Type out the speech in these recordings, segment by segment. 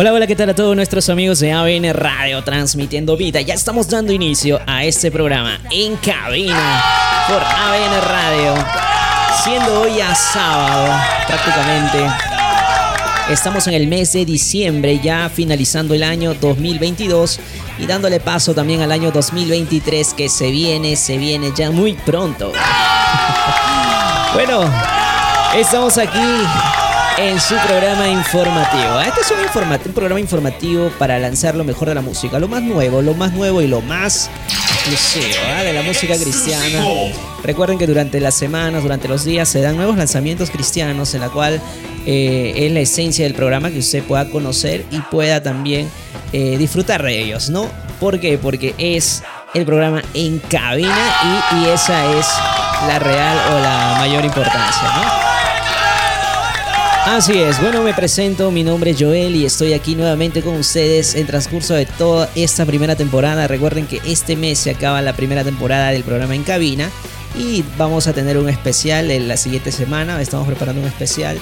Hola, hola, ¿qué tal a todos nuestros amigos de ABN Radio transmitiendo vida? Ya estamos dando inicio a este programa en cabina por ABN Radio, siendo hoy ya sábado prácticamente. Estamos en el mes de diciembre, ya finalizando el año 2022 y dándole paso también al año 2023 que se viene, se viene ya muy pronto. bueno, estamos aquí en su programa informativo. Este es un, programa informativo para lanzar lo mejor de la música, lo más nuevo, lo más nuevo y lo más exclusivo ¿ah? de la música cristiana. Recuerden que durante las semanas, durante los días, se dan nuevos lanzamientos cristianos en la cual eh, es la esencia del programa que usted pueda conocer y pueda también eh, disfrutar de ellos, ¿no? ¿Por qué? Porque es el programa en cabina y, y esa es la real o la mayor importancia, ¿no? Así es, bueno me presento, mi nombre es Joel y estoy aquí nuevamente con ustedes en transcurso de toda esta primera temporada. Recuerden que este mes se acaba la primera temporada del programa en cabina y vamos a tener un especial en la siguiente semana, estamos preparando un especial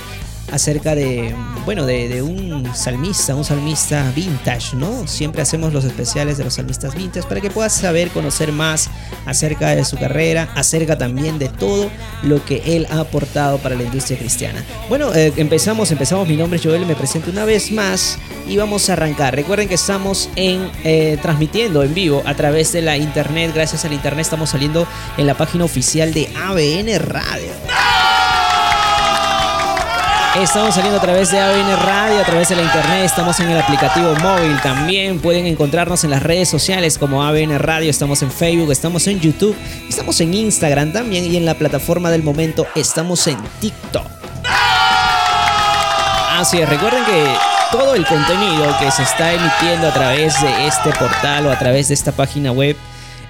acerca de, bueno, de, un salmista, un salmista vintage, ¿no? Siempre hacemos los especiales de los salmistas vintage para que puedas saber, conocer más acerca de su carrera, acerca también de todo lo que él ha aportado para la industria cristiana. Bueno, eh, empezamos, empezamos, mi nombre es Joel, me presento una vez más y vamos a arrancar. Recuerden que estamos en, eh, transmitiendo en vivo a través de la internet, gracias al internet estamos saliendo en la página oficial de ABN Radio. Estamos saliendo a través de ABN Radio, a través de la internet, estamos en el aplicativo móvil también. Pueden encontrarnos en las redes sociales como ABN Radio, estamos en Facebook, estamos en YouTube, estamos en Instagram también y en la plataforma del momento estamos en TikTok. Así es, recuerden que todo el contenido que se está emitiendo a través de este portal o a través de esta página web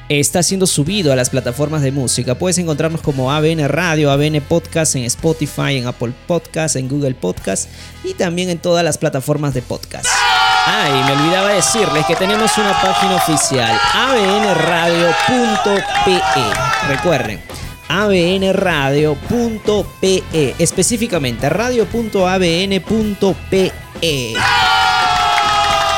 está siendo subido a las plataformas de música. Puedes encontrarnos como ABN Radio, ABN Podcast en Spotify, en Apple Podcast, en Google Podcast y también en todas las plataformas de podcast. Ah, y me olvidaba decirles que tenemos una página oficial, abnradio.pe. Recuerden, abnradio.pe, específicamente radio.abn.pe.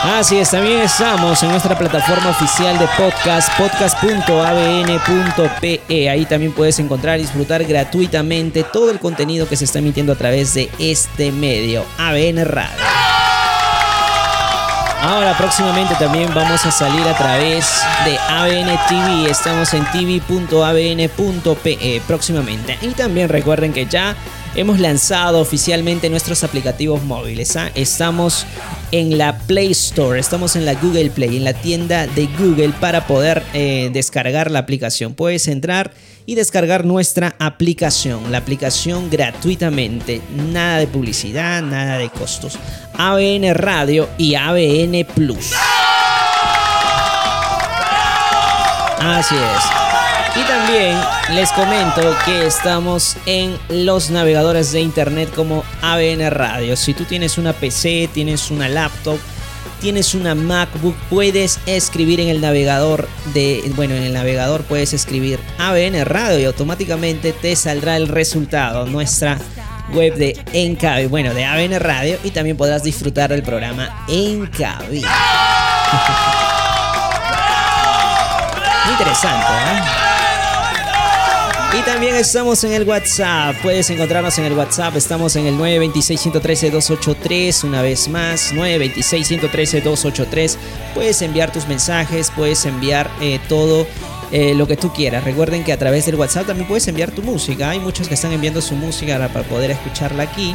Así es, también estamos en nuestra plataforma oficial de podcast, podcast.abn.pe. Ahí también puedes encontrar y disfrutar gratuitamente todo el contenido que se está emitiendo a través de este medio, ABN Radio. Ahora próximamente también vamos a salir a través de ABN TV. Estamos en tv.abn.pe próximamente. Y también recuerden que ya hemos lanzado oficialmente nuestros aplicativos móviles. ¿ah? Estamos en la Play Store, estamos en la Google Play, en la tienda de Google para poder eh, descargar la aplicación. Puedes entrar y descargar nuestra aplicación, la aplicación gratuitamente, nada de publicidad, nada de costos. ABN Radio y ABN Plus. Así es. Y también les comento que estamos en los navegadores de internet como ABN Radio. Si tú tienes una PC, tienes una laptop, tienes una MacBook, puedes escribir en el navegador de, bueno, en el navegador puedes escribir ABN Radio y automáticamente te saldrá el resultado, nuestra web de Encabi, bueno, de ABN Radio y también podrás disfrutar del programa Encabi. interesante, ¿eh? Y también estamos en el WhatsApp. Puedes encontrarnos en el WhatsApp. Estamos en el 926-113-283. Una vez más, 926-113-283. Puedes enviar tus mensajes, puedes enviar eh, todo. Eh, lo que tú quieras. Recuerden que a través del WhatsApp también puedes enviar tu música. Hay muchos que están enviando su música para poder escucharla aquí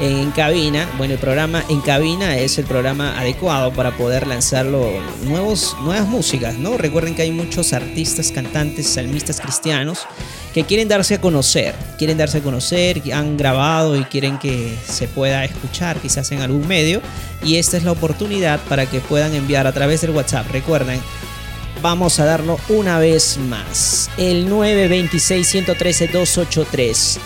en cabina. Bueno, el programa en cabina es el programa adecuado para poder lanzarlo nuevos, nuevas músicas, ¿no? Recuerden que hay muchos artistas, cantantes, salmistas cristianos que quieren darse a conocer, quieren darse a conocer, han grabado y quieren que se pueda escuchar quizás en algún medio y esta es la oportunidad para que puedan enviar a través del WhatsApp. Recuerden, vamos a darlo una vez más. El 926 113 283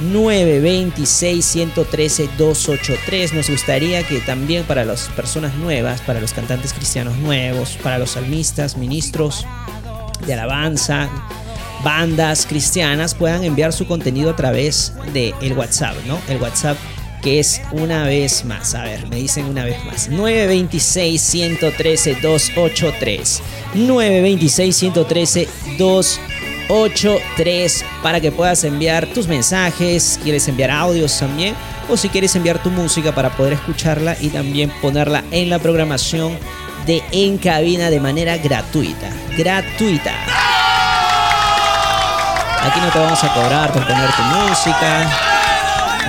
926-113-283. Nos gustaría que también para las personas nuevas, para los cantantes cristianos nuevos, para los salmistas, ministros de alabanza, bandas cristianas puedan enviar su contenido a través de el WhatsApp, ¿no? El WhatsApp que es una vez más. A ver, me dicen una vez más. 926-113-283. 926-113-283 para que puedas enviar tus mensajes, quieres enviar audios también, o si quieres enviar tu música para poder escucharla y también ponerla en la programación de En Cabina de manera gratuita. Gratuita. Aquí no te vamos a cobrar por poner tu música.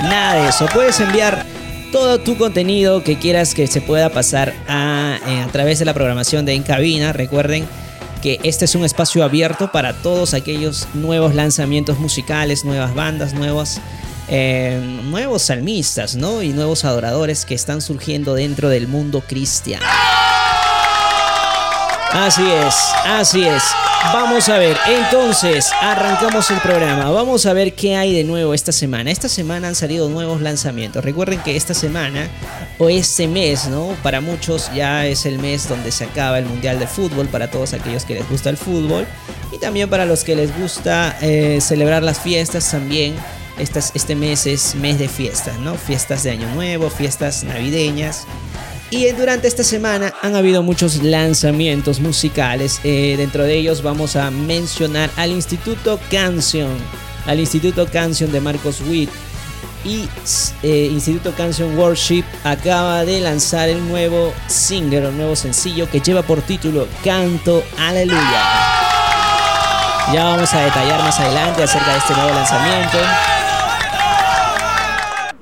Nada de eso. Puedes enviar todo tu contenido que quieras que se pueda pasar a, eh, través de la programación de En Cabina. Recuerden que este es un espacio abierto para todos aquellos nuevos lanzamientos musicales, nuevas bandas, nuevos, eh, salmistas, ¿no? Y nuevos adoradores que están surgiendo dentro del mundo cristiano. Así es, así es. Vamos a ver, entonces arrancamos el programa. Vamos a ver qué hay de nuevo esta semana. Esta semana han salido nuevos lanzamientos. Recuerden que esta semana o este mes, ¿no? Para muchos ya es el mes donde se acaba el Mundial de Fútbol, para todos aquellos que les gusta el fútbol. Y también para los que les gusta eh, celebrar las fiestas también. este mes es mes de fiestas, ¿no? Fiestas de Año Nuevo, fiestas navideñas. Y durante esta semana han habido muchos lanzamientos musicales. Eh, dentro de ellos vamos a mencionar al Instituto Canción. Al Instituto Canción de Marcos Witt. Y eh, Instituto Canción Worship acaba de lanzar el nuevo single, el nuevo sencillo que lleva por título Canto Aleluya. Ya vamos a detallar más adelante acerca de este nuevo lanzamiento.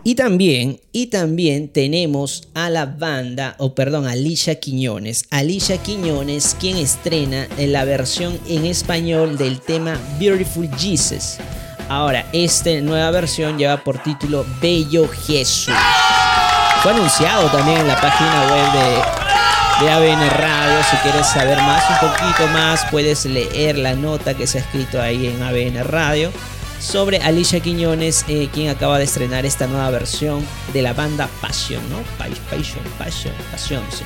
Y también, y también tenemos a la banda, o perdón, a Alicia Quiñones. Alicia Quiñones, quien estrena la versión en español del tema Beautiful Jesus. Ahora, esta nueva versión lleva por título Bello Jesús. Fue anunciado también en la página web de, de ABN Radio. Si quieres saber más, un poquito más, puedes leer la nota que se ha escrito ahí en ABN Radio sobre Alicia Quiñones, eh, quien acaba de estrenar esta nueva versión de la banda Passion, ¿no? Passion, Passion, Passion, sí.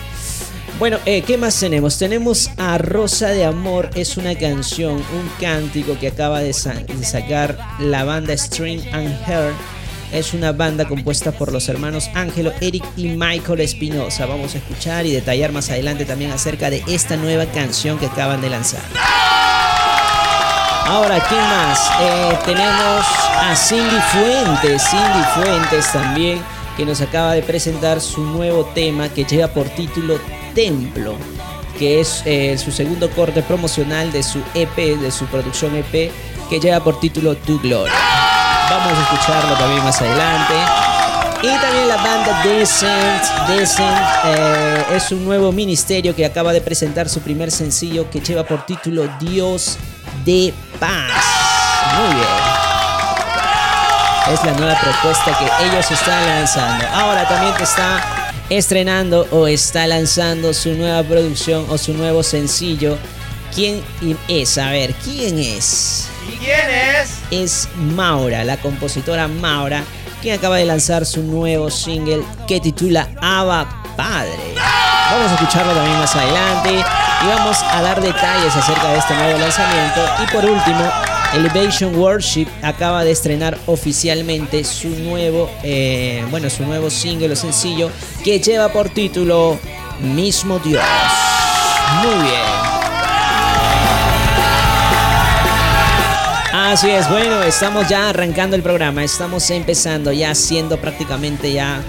Bueno, eh, ¿qué más tenemos? Tenemos a Rosa de Amor, es una canción, un cántico que acaba de, sacar la banda String and Hair. Es una banda compuesta por los hermanos Ángelo, Eric y Michael Espinosa. Vamos a escuchar y detallar más adelante también acerca de esta nueva canción que acaban de lanzar. Ahora, ¿quién más? Eh, tenemos a Cindy Fuentes, Cindy Fuentes también, que nos acaba de presentar su nuevo tema que lleva por título Templo, que es eh, su segundo corte promocional de su EP, de su producción EP, que lleva por título Tu Gloria. Vamos a escucharlo también más adelante. Y también la banda Descent. Descent eh, es un nuevo ministerio que acaba de presentar su primer sencillo que lleva por título Dios de paz. Muy bien. Es la nueva propuesta que ellos están lanzando. Ahora también te está estrenando o está lanzando su nueva producción o su nuevo sencillo. ¿Quién es? A ver, ¿quién es? ¿Y quién es? Es Maura, la compositora Maura, quien acaba de lanzar su nuevo single que titula Ava Padre. Vamos a escucharlo también más adelante y vamos a dar detalles acerca de este nuevo lanzamiento. Y por último, Elevation Worship acaba de estrenar oficialmente su nuevo, eh, bueno, su nuevo single o sencillo que lleva por título Mismo Dios. Muy bien. Así es, bueno, estamos ya arrancando el programa, estamos empezando ya siendo prácticamente ya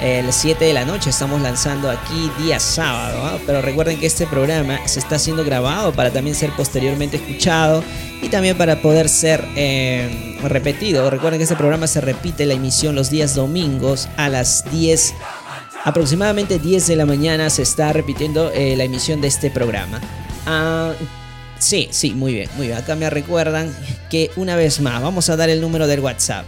el 7 de la noche. Estamos lanzando aquí día sábado, pero recuerden que este programa se está siendo grabado para también ser posteriormente escuchado y también para poder ser eh, repetido. Recuerden que este programa se repite la emisión los días domingos a las 10 aproximadamente 10 de la mañana se está repitiendo eh, la emisión de este programa. Ah, sí, sí, muy bien, muy bien. Acá me recuerdan que una vez más vamos a dar el número del WhatsApp.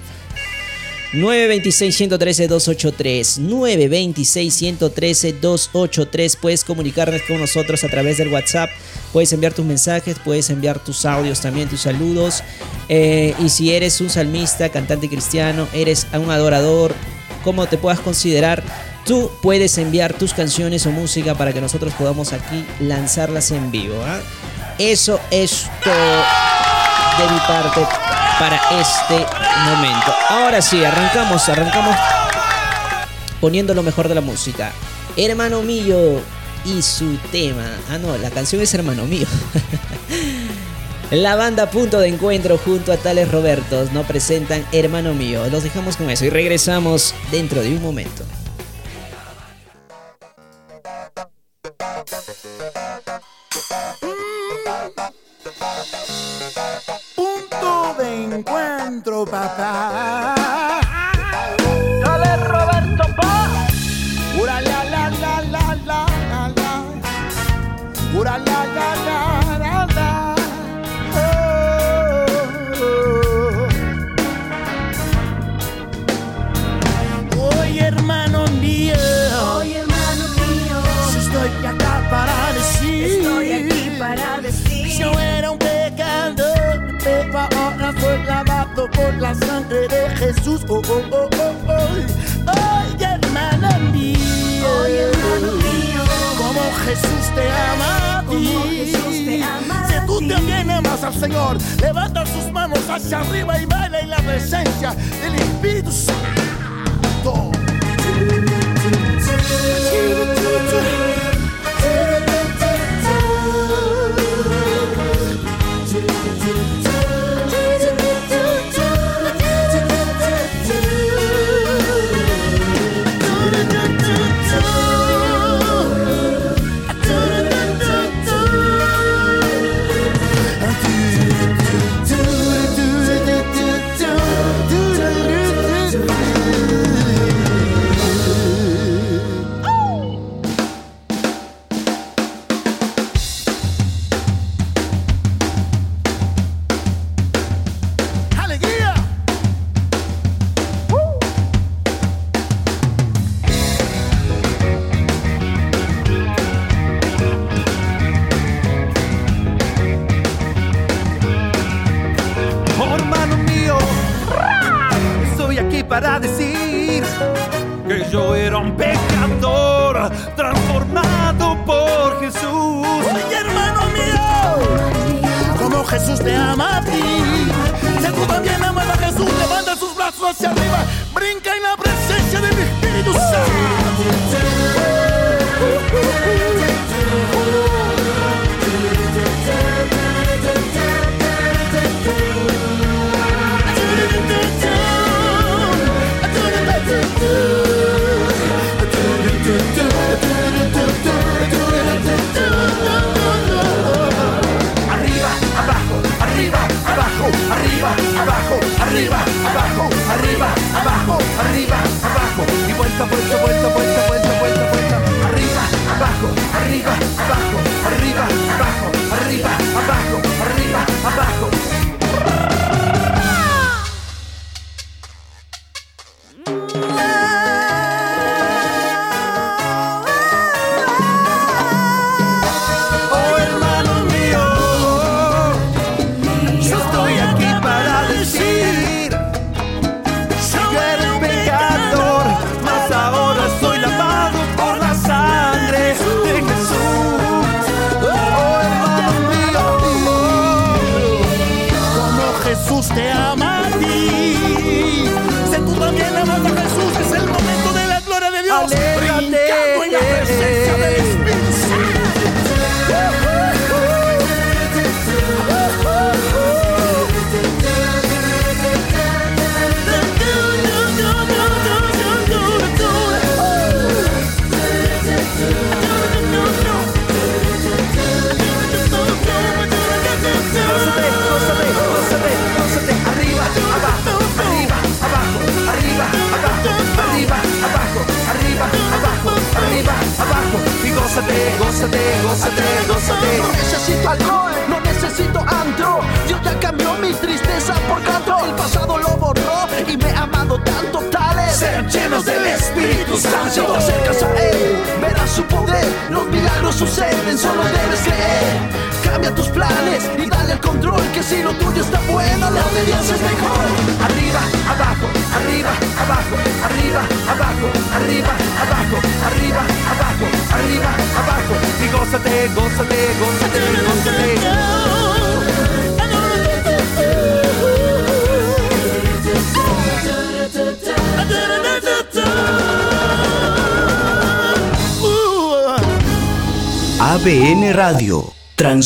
926-113-283. 926-113-283. Puedes comunicarte con nosotros a través del WhatsApp. Puedes enviar tus mensajes, puedes enviar tus audios también, tus saludos. Eh, y si eres un salmista, cantante cristiano, eres un adorador, como te puedas considerar, tú puedes enviar tus canciones o música para que nosotros podamos aquí lanzarlas en vivo. ¿ah? Eso es todo de mi parte para este momento. Ahora sí, arrancamos, arrancamos poniendo lo mejor de la música. Hermano mío y su tema. Ah, no, la canción es Hermano mío. La banda Punto de Encuentro junto a Tales Robertos nos presentan Hermano Mío. Los dejamos con eso y regresamos dentro de un momento. Mm encuentro, papá. la sangre de Jesús. Oh, oh, oh, oh, oh. Oye, hermano mío. Oye, hermano mío. Como Jesús te ama a ti. Si tú también amas al Señor, levanta sus manos hacia arriba y baila en la presencia del Espíritu Santo.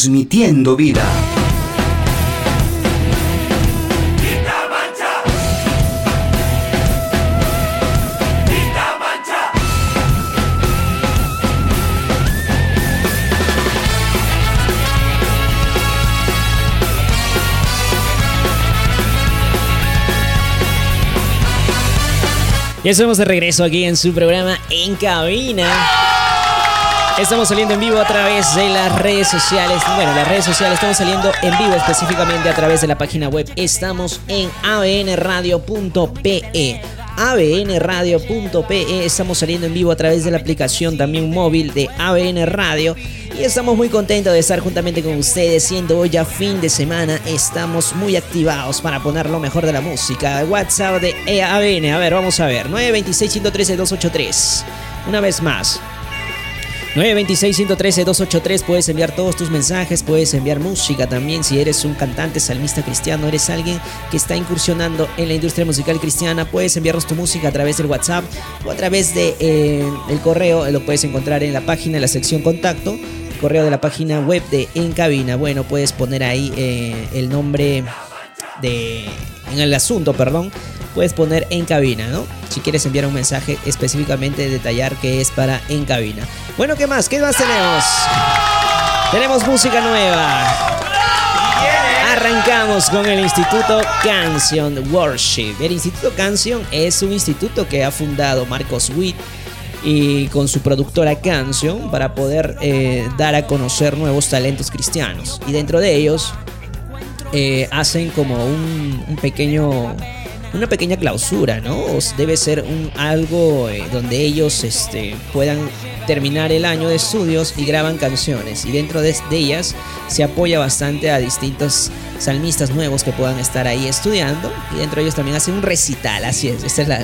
Transmitiendo vida. Ya estamos de regreso aquí en su programa En Cabina. Estamos saliendo en vivo a través de las redes sociales. Bueno, las redes sociales estamos saliendo en vivo específicamente a través de la página web. Estamos en abnradio.pe. abnradio.pe. Estamos saliendo en vivo a través de la aplicación también móvil de ABN Radio. Y estamos muy contentos de estar juntamente con ustedes, siendo hoy ya fin de semana. Estamos muy activados para poner lo mejor de la música. WhatsApp de E ABN. A ver, vamos a ver. 926-113-283. Una vez más. 926-113-283. Puedes enviar todos tus mensajes, puedes enviar música también. Si eres un cantante salmista cristiano, eres alguien que está incursionando en la industria musical cristiana, puedes enviarnos tu música a través del WhatsApp o a través del de, eh, correo, lo puedes encontrar en la página, en la sección contacto, correo de la página web de En Cabina, bueno, puedes poner ahí eh, el nombre de... en el asunto, perdón, puedes poner En Cabina, ¿no? Si quieres enviar un mensaje específicamente detallar que es para En Cabina. Bueno, ¿qué más? ¿Qué más tenemos? Tenemos música nueva. Arrancamos con el Instituto Canción Worship. El Instituto Canción es un instituto que ha fundado Marcos Witt y con su productora Canción para poder eh, dar a conocer nuevos talentos cristianos. Y dentro de ellos eh, hacen como un, un pequeño una pequeña clausura, ¿no? Debe ser un, algo eh, donde ellos este, puedan terminar el año de estudios y graban canciones. Y dentro de, ellas se apoya bastante a distintos salmistas nuevos que puedan estar ahí estudiando. Y dentro de ellos también hacen un recital, así es, esa es la,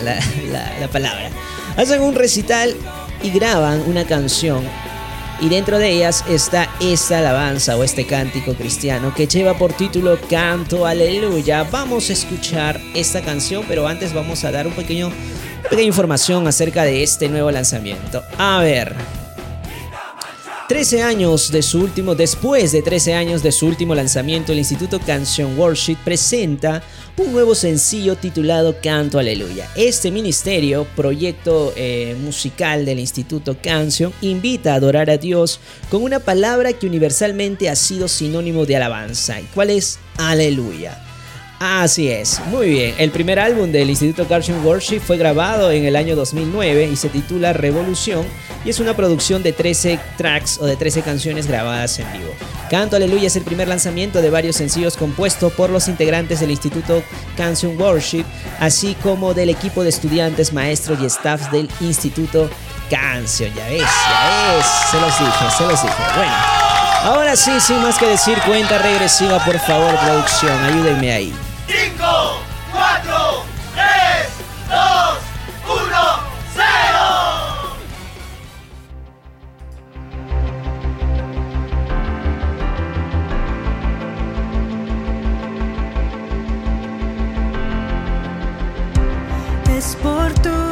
la palabra. Hacen un recital y graban una canción y dentro de ellas está esta alabanza o este cántico cristiano que lleva por título Canto Aleluya. Vamos a escuchar esta canción, pero antes vamos a dar un pequeño, pequeña información acerca de este nuevo lanzamiento. A ver. 13 años de su último, después de 13 años de su último lanzamiento, el Instituto Canción Worship presenta un nuevo sencillo titulado Canto Aleluya. Este ministerio, proyecto eh, musical del Instituto Canción, invita a adorar a Dios con una palabra que universalmente ha sido sinónimo de alabanza. ¿Y cuál es? Aleluya. Así es, muy bien. El primer álbum del Instituto Canción Worship fue grabado en el año 2009 y se titula Revolución y es una producción de 13 tracks o de 13 canciones grabadas en vivo. Canto Aleluya es el primer lanzamiento de varios sencillos compuestos por los integrantes del Instituto Canción Worship, así como del equipo de estudiantes, maestros y staffs del Instituto Canción. Ya ves, ya ves, se los dije, se los dije. Bueno. Ahora sí, sin más que decir, cuenta regresiva, por favor, producción, ayúdenme ahí. 5, 4, 3, 2, 1, 0. Es por tu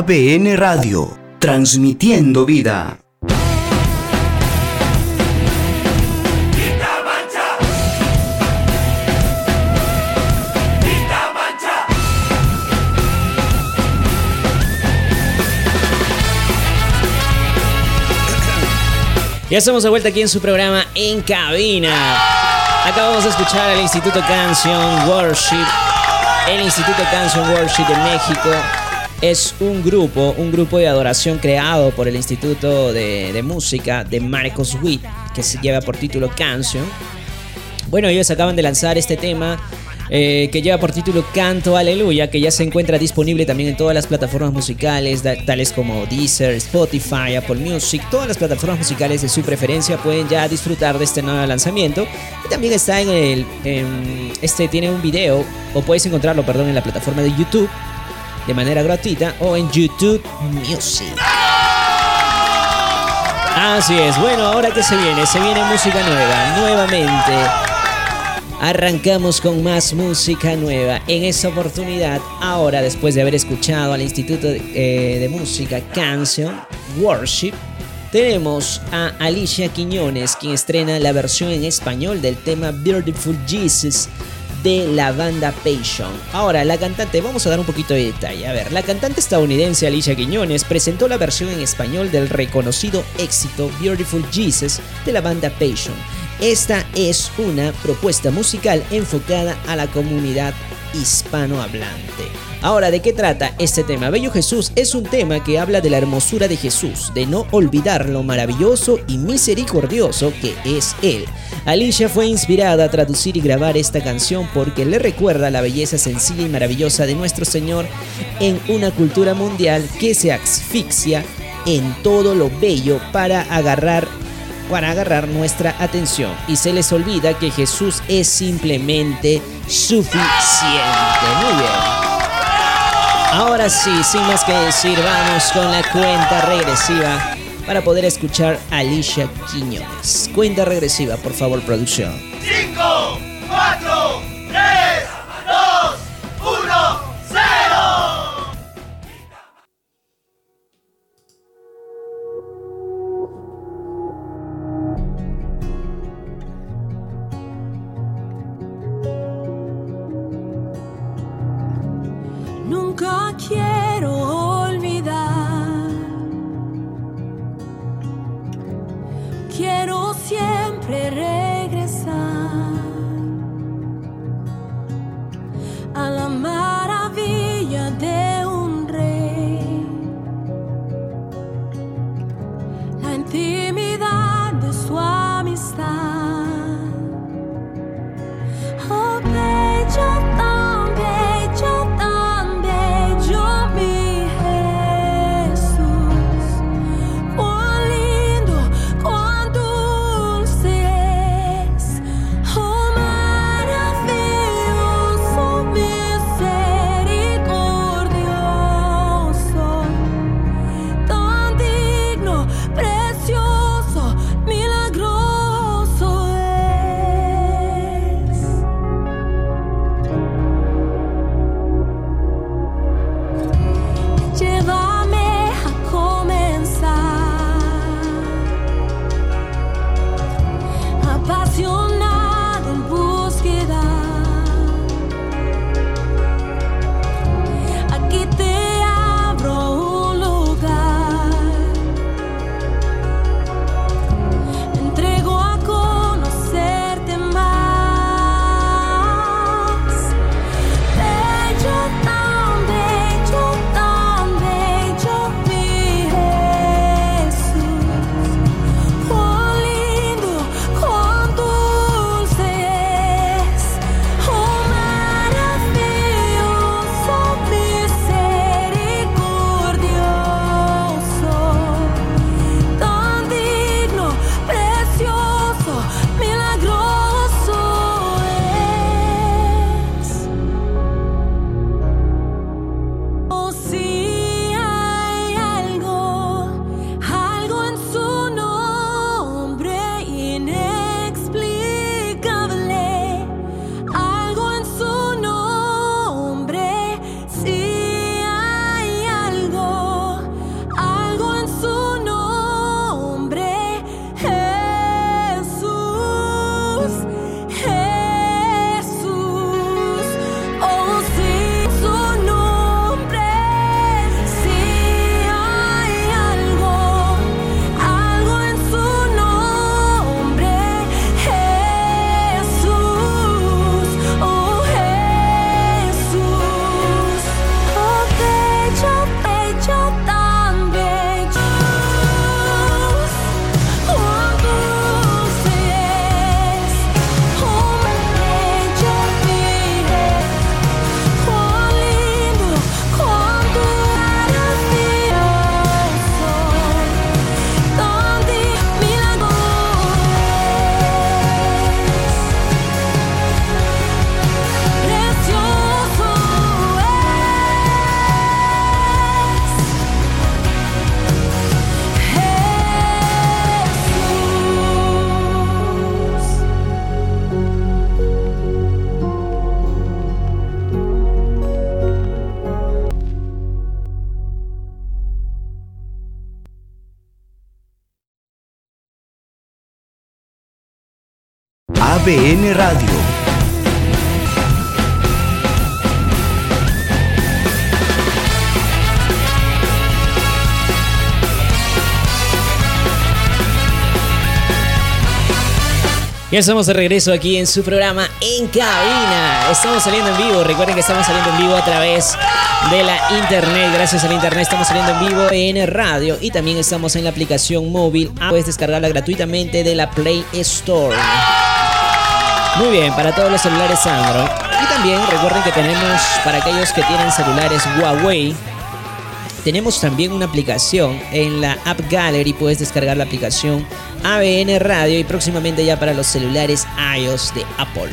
ABN Radio, transmitiendo vida. Ya estamos de vuelta aquí en su programa En Cabina. Acabamos de escuchar al Instituto Canción Worship. El Instituto Canción Worship de México es un grupo, un grupo de adoración creado por el Instituto de, de Música de Marcos Witt, que se lleva por título Canción. Bueno, ellos acaban de lanzar este tema eh, que lleva por título Canto Aleluya, que ya se encuentra disponible también en todas las plataformas musicales, tales como Deezer, Spotify, Apple Music, todas las plataformas musicales de su preferencia pueden ya disfrutar de este nuevo lanzamiento. Y también está en el, en- este tiene un video, o puedes encontrarlo, perdón, en la plataforma de YouTube de manera gratuita o en YouTube Music. Así es, bueno, ahora que se viene, se viene música nueva, nuevamente. Arrancamos con más música nueva. En esta oportunidad, ahora después de haber escuchado al Instituto de, eh, de Música Canción Worship, tenemos a Alicia Quiñones, quien estrena la versión en español del tema Beautiful Jesus de la banda Passion. Ahora, la cantante, vamos a dar un poquito de detalle. A ver, la cantante estadounidense Alicia Quiñones presentó la versión en español del reconocido éxito Beautiful Jesus de la banda Passion. Esta es una propuesta musical enfocada a la comunidad hispanohablante. Ahora, ¿de qué trata este tema? Bello Jesús es un tema que habla de la hermosura de Jesús, de no olvidar lo maravilloso y misericordioso que es Él. Alicia fue inspirada a traducir y grabar esta canción porque le recuerda la belleza sencilla y maravillosa de nuestro Señor en una cultura mundial que se asfixia en todo lo bello para agarrar para agarrar nuestra atención y se les olvida que Jesús es simplemente suficiente. Muy bien. Ahora sí, sin más que decir, vamos con la cuenta regresiva para poder escuchar a Alicia Quiñones. Cuenta regresiva, por favor, producción. 5, Radio. Ya estamos de regreso aquí en su programa En Cabina. Estamos saliendo en vivo. Recuerden que estamos saliendo en vivo a través de la internet. Gracias al internet estamos saliendo en vivo en radio y también estamos en la aplicación móvil. Puedes descargarla gratuitamente de la Play Store. Muy bien, para todos los celulares Android. Y también recuerden que tenemos para aquellos que tienen celulares Huawei. Tenemos también una aplicación en la App Gallery. Puedes descargar la aplicación ABN Radio y próximamente ya para los celulares iOS de Apple.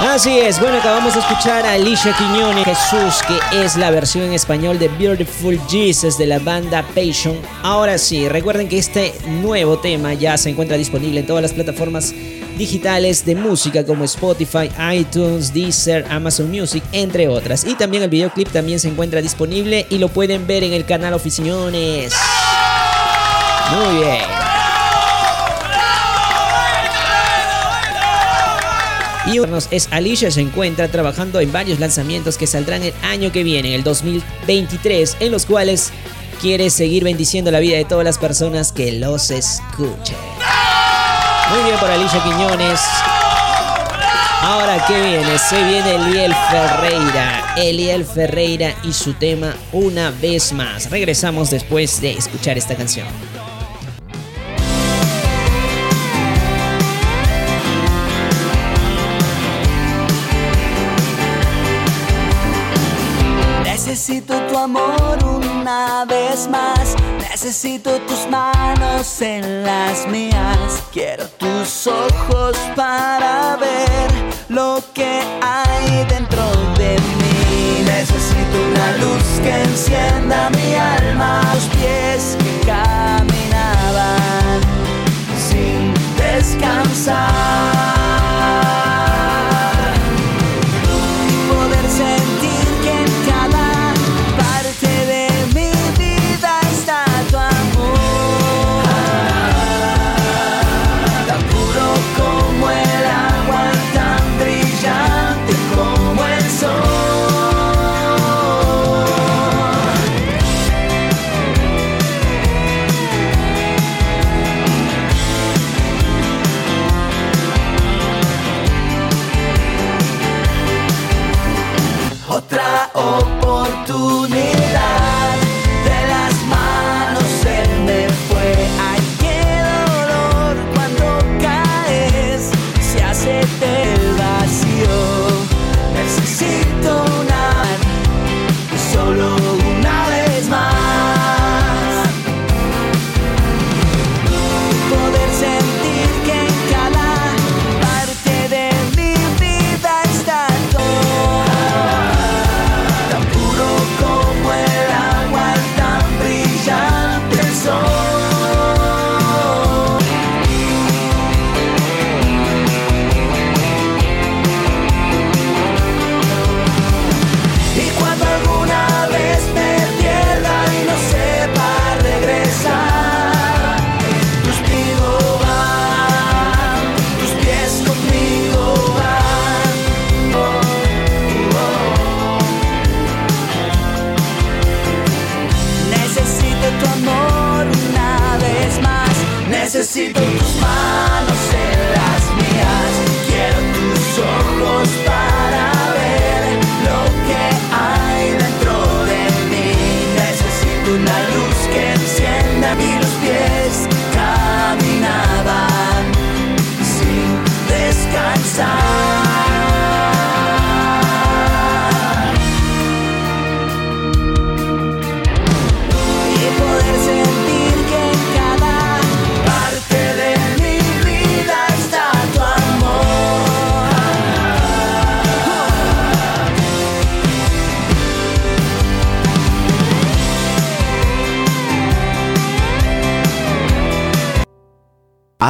Así es, bueno, acabamos de escuchar a Alicia Quiñones Jesús, que es la versión en español de Beautiful Jesus de la banda Passion. Ahora sí, recuerden que este nuevo tema ya se encuentra disponible en todas las plataformas digitales de música como Spotify, iTunes, Deezer, Amazon Music, entre otras. Y también el videoclip también se encuentra disponible y lo pueden ver en el canal Oficiones. Muy bien. Y es Alicia se encuentra trabajando en varios lanzamientos que saldrán el año que viene, el 2023, en los cuales quiere seguir bendiciendo la vida de todas las personas que los escuchen. Muy bien por Alicia Quiñones. Ahora, ¿qué viene? Se viene Eliel Ferreira. Eliel Ferreira y su tema Una vez más. Regresamos después de escuchar esta canción. Necesito tu amor una vez más. Necesito tus manos en las mías. Quiero tus ojos para ver lo que hay dentro de mí. Necesito una luz que encienda mi alma. Los pies que caminaban sin descansar. Otra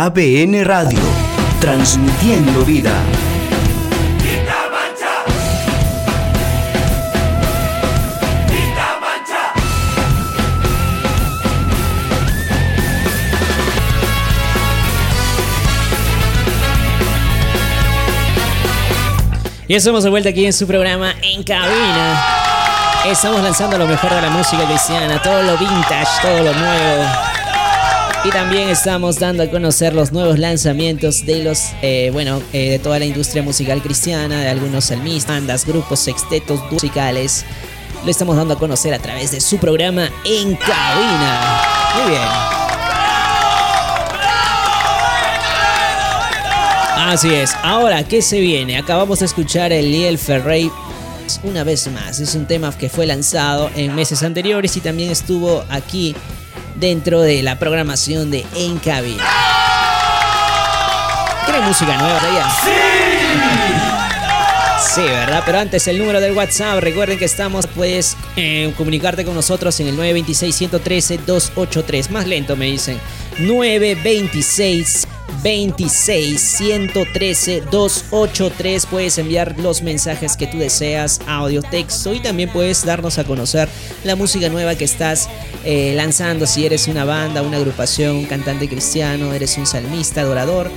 ABN Radio, transmitiendo vida. Y estamos de vuelta aquí en su programa En Cabina. Estamos lanzando lo mejor de la música cristiana, todo lo vintage, todo lo nuevo. Y también estamos dando a conocer los nuevos lanzamientos de los, eh, bueno, eh, de toda la industria musical cristiana, de algunos salmistas, bandas, grupos, sextetos musicales. Lo estamos dando a conocer a través de su programa En Cabina. Muy bien. Así es. Ahora, ¿qué se viene? Acabamos de escuchar el Liel Ferrey una vez más. Es un tema que fue lanzado en meses anteriores y también estuvo aquí dentro de la programación de En Cabina. ¿Quieren música nueva, Ryan? Sí, ¿verdad? Pero antes el número del WhatsApp, recuerden que estamos, puedes eh, comunicarte con nosotros en el 926-113-283. Más lento me dicen. 926 26 113 283 puedes enviar los mensajes que tú deseas audio texto y también puedes darnos a conocer la música nueva que estás eh, lanzando si eres una banda una agrupación un cantante cristiano eres un salmista adorador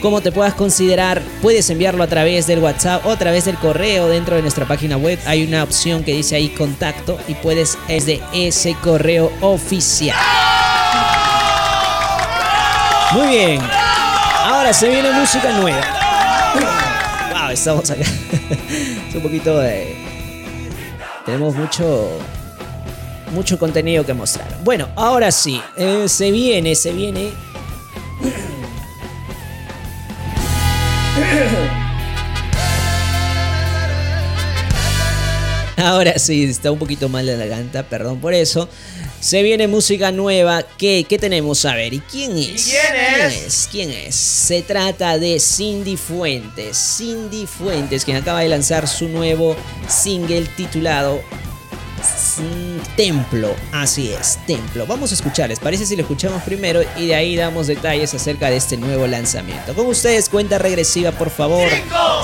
como te puedas considerar, puedes enviarlo a través del WhatsApp o a través del correo dentro de nuestra página web. Hay una opción que dice ahí contacto y puedes es de ese correo oficial. Muy bien. Ahora se viene música nueva. Wow, estamos acá. es un poquito de. Tenemos mucho. Mucho contenido que mostrar. Bueno, ahora sí. eh, se viene, se viene. Ahora sí, está un poquito mal de la garganta, perdón por eso. Se viene música nueva. ¿Qué, qué tenemos? A ver, ¿y quién es? quién es? ¿Quién es? Se trata de Cindy Fuentes. Cindy Fuentes, quien acaba de lanzar su nuevo single titulado Templo. Así es, Templo. Vamos a escuchar, ¿les parece si lo escuchamos primero? Y de ahí damos detalles acerca de este nuevo lanzamiento. Con ustedes, cuenta regresiva, por favor.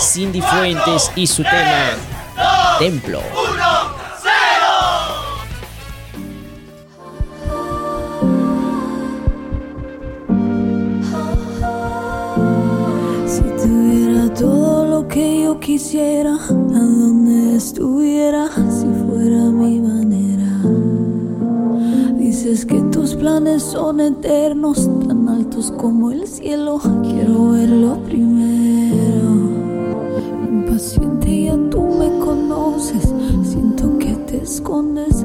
Cindy Fuentes y su tema Templo. Si tuviera todo lo que yo quisiera, a donde estuviera, planes son eternos, tan altos como el cielo. Quiero verlo primero. Impaciente ya tú me conoces, siento que te escondes.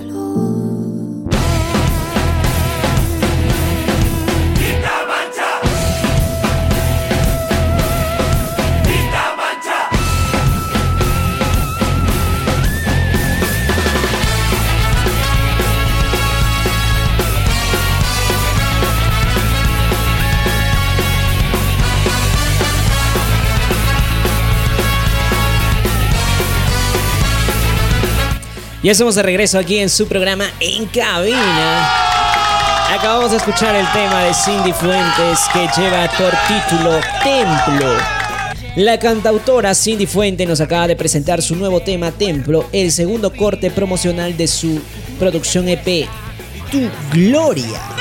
Ya estamos de regreso aquí en su programa En Cabina. Acabamos de escuchar el tema de Cindy Fuentes que lleva por título Templo. La cantautora Cindy Fuentes nos acaba de presentar su nuevo tema Templo, el segundo corte promocional de su producción EP Tu Gloria.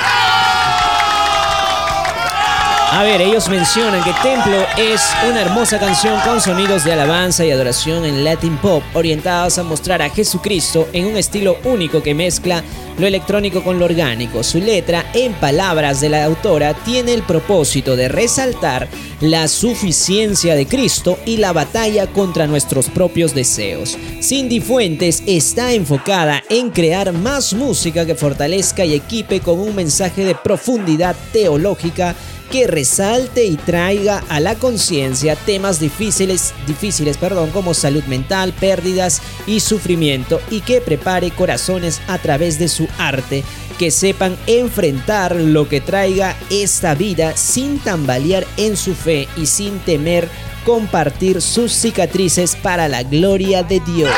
A ver, ellos mencionan que Templo es una hermosa canción con sonidos de alabanza y adoración en Latin Pop, orientados a mostrar a Jesucristo en un estilo único que mezcla lo electrónico con lo orgánico. Su letra, en palabras de la autora, tiene el propósito de resaltar la suficiencia de Cristo y la batalla contra nuestros propios deseos. Cindy Fuentes está enfocada en crear más música que fortalezca y equipe con un mensaje de profundidad teológica que resalte y traiga a la conciencia temas difíciles, difíciles perdón, como salud mental, pérdidas y sufrimiento y que prepare corazones a través de su arte que sepan enfrentar lo que traiga esta vida sin tambalear en su fe y sin temer compartir sus cicatrices para la gloria de Dios.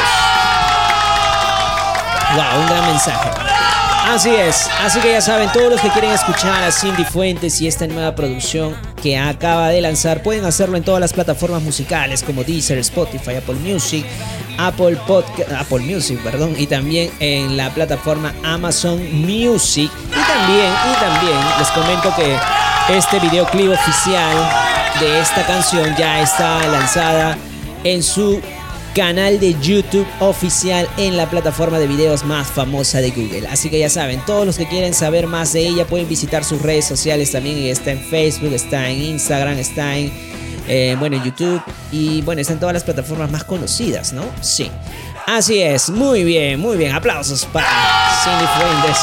Wow, un gran mensaje. Así es, así que ya saben, todos los que quieren escuchar a Cindy Fuentes y esta nueva producción que acaba de lanzar pueden hacerlo en todas las plataformas musicales como Deezer, Spotify, Apple Music, Apple Podcast, Apple Music, perdón, y también en la plataforma Amazon Music. Y también, y también les comento que este videoclip oficial de esta canción ya está lanzada en su canal de YouTube oficial en la plataforma de videos más famosa de Google. Así que ya saben, todos los que quieren saber más de ella pueden visitar sus redes sociales también. Está en Facebook, está en Instagram, está en eh, bueno, en YouTube y bueno, está en todas las plataformas más conocidas, ¿no? Sí. Así es, muy bien, muy bien. Aplausos para Cindy Fuentes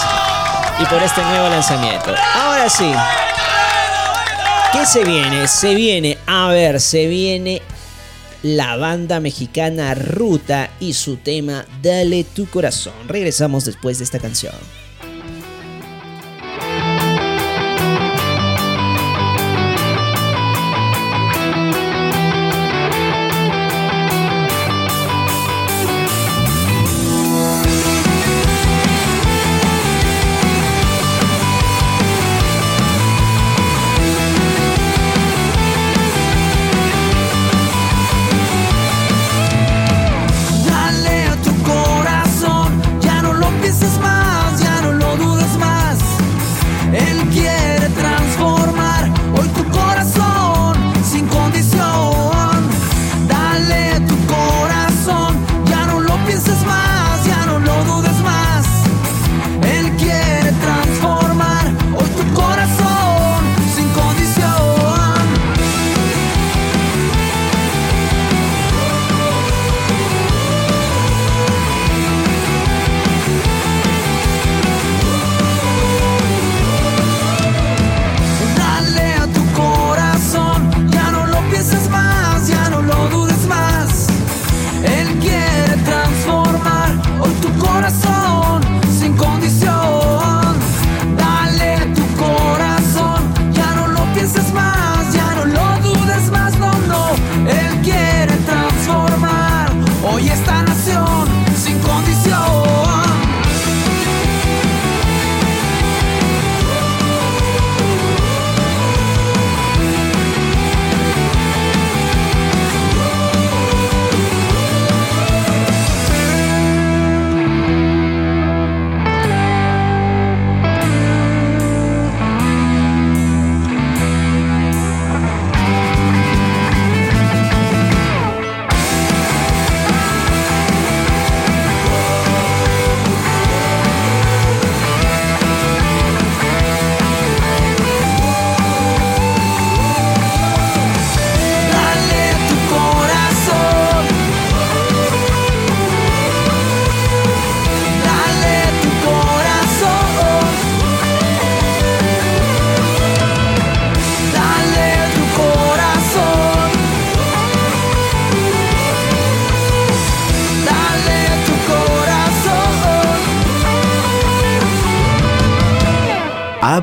y por este nuevo lanzamiento. Ahora sí. ¿Qué se viene? Se viene, a ver, se viene la banda mexicana Ruta y su tema Dale tu corazón. Regresamos después de esta canción.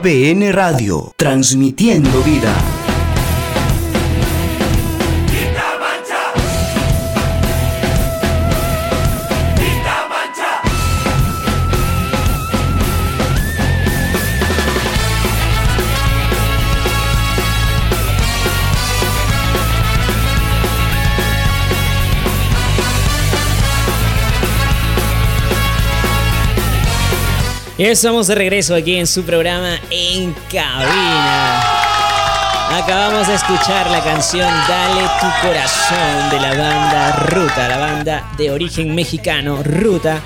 ABN Radio, transmitiendo vida. Y estamos de regreso aquí en su programa En Cabina. Acabamos de escuchar la canción Dale tu corazón de la banda Ruta, la banda de origen mexicano Ruta,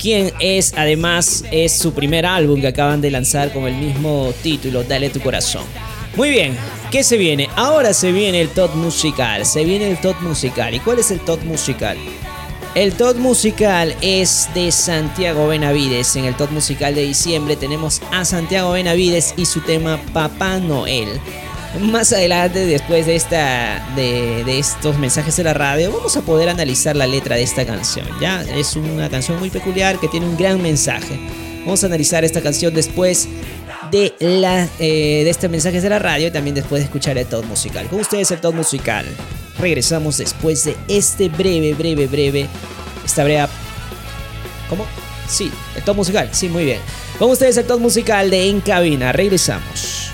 quien es además es su primer álbum que acaban de lanzar con el mismo título, Dale tu corazón. Muy bien, ¿qué se viene? Ahora se viene el top musical, se viene el top musical. ¿Y cuál es el top musical? El top musical es de Santiago Benavides. En el top musical de diciembre tenemos a Santiago Benavides y su tema Papá Noel. Más adelante, después de, esta, de, de estos mensajes de la radio, vamos a poder analizar la letra de esta canción. Ya es una canción muy peculiar que tiene un gran mensaje. Vamos a analizar esta canción después de, la, eh, de este mensaje de la radio y también después de escuchar el top musical. Con ustedes el top musical. Regresamos después de este breve, breve, breve. Esta breve. ¿Cómo? Sí, el top musical. Sí, muy bien. Con ustedes el top musical de En Cabina. Regresamos.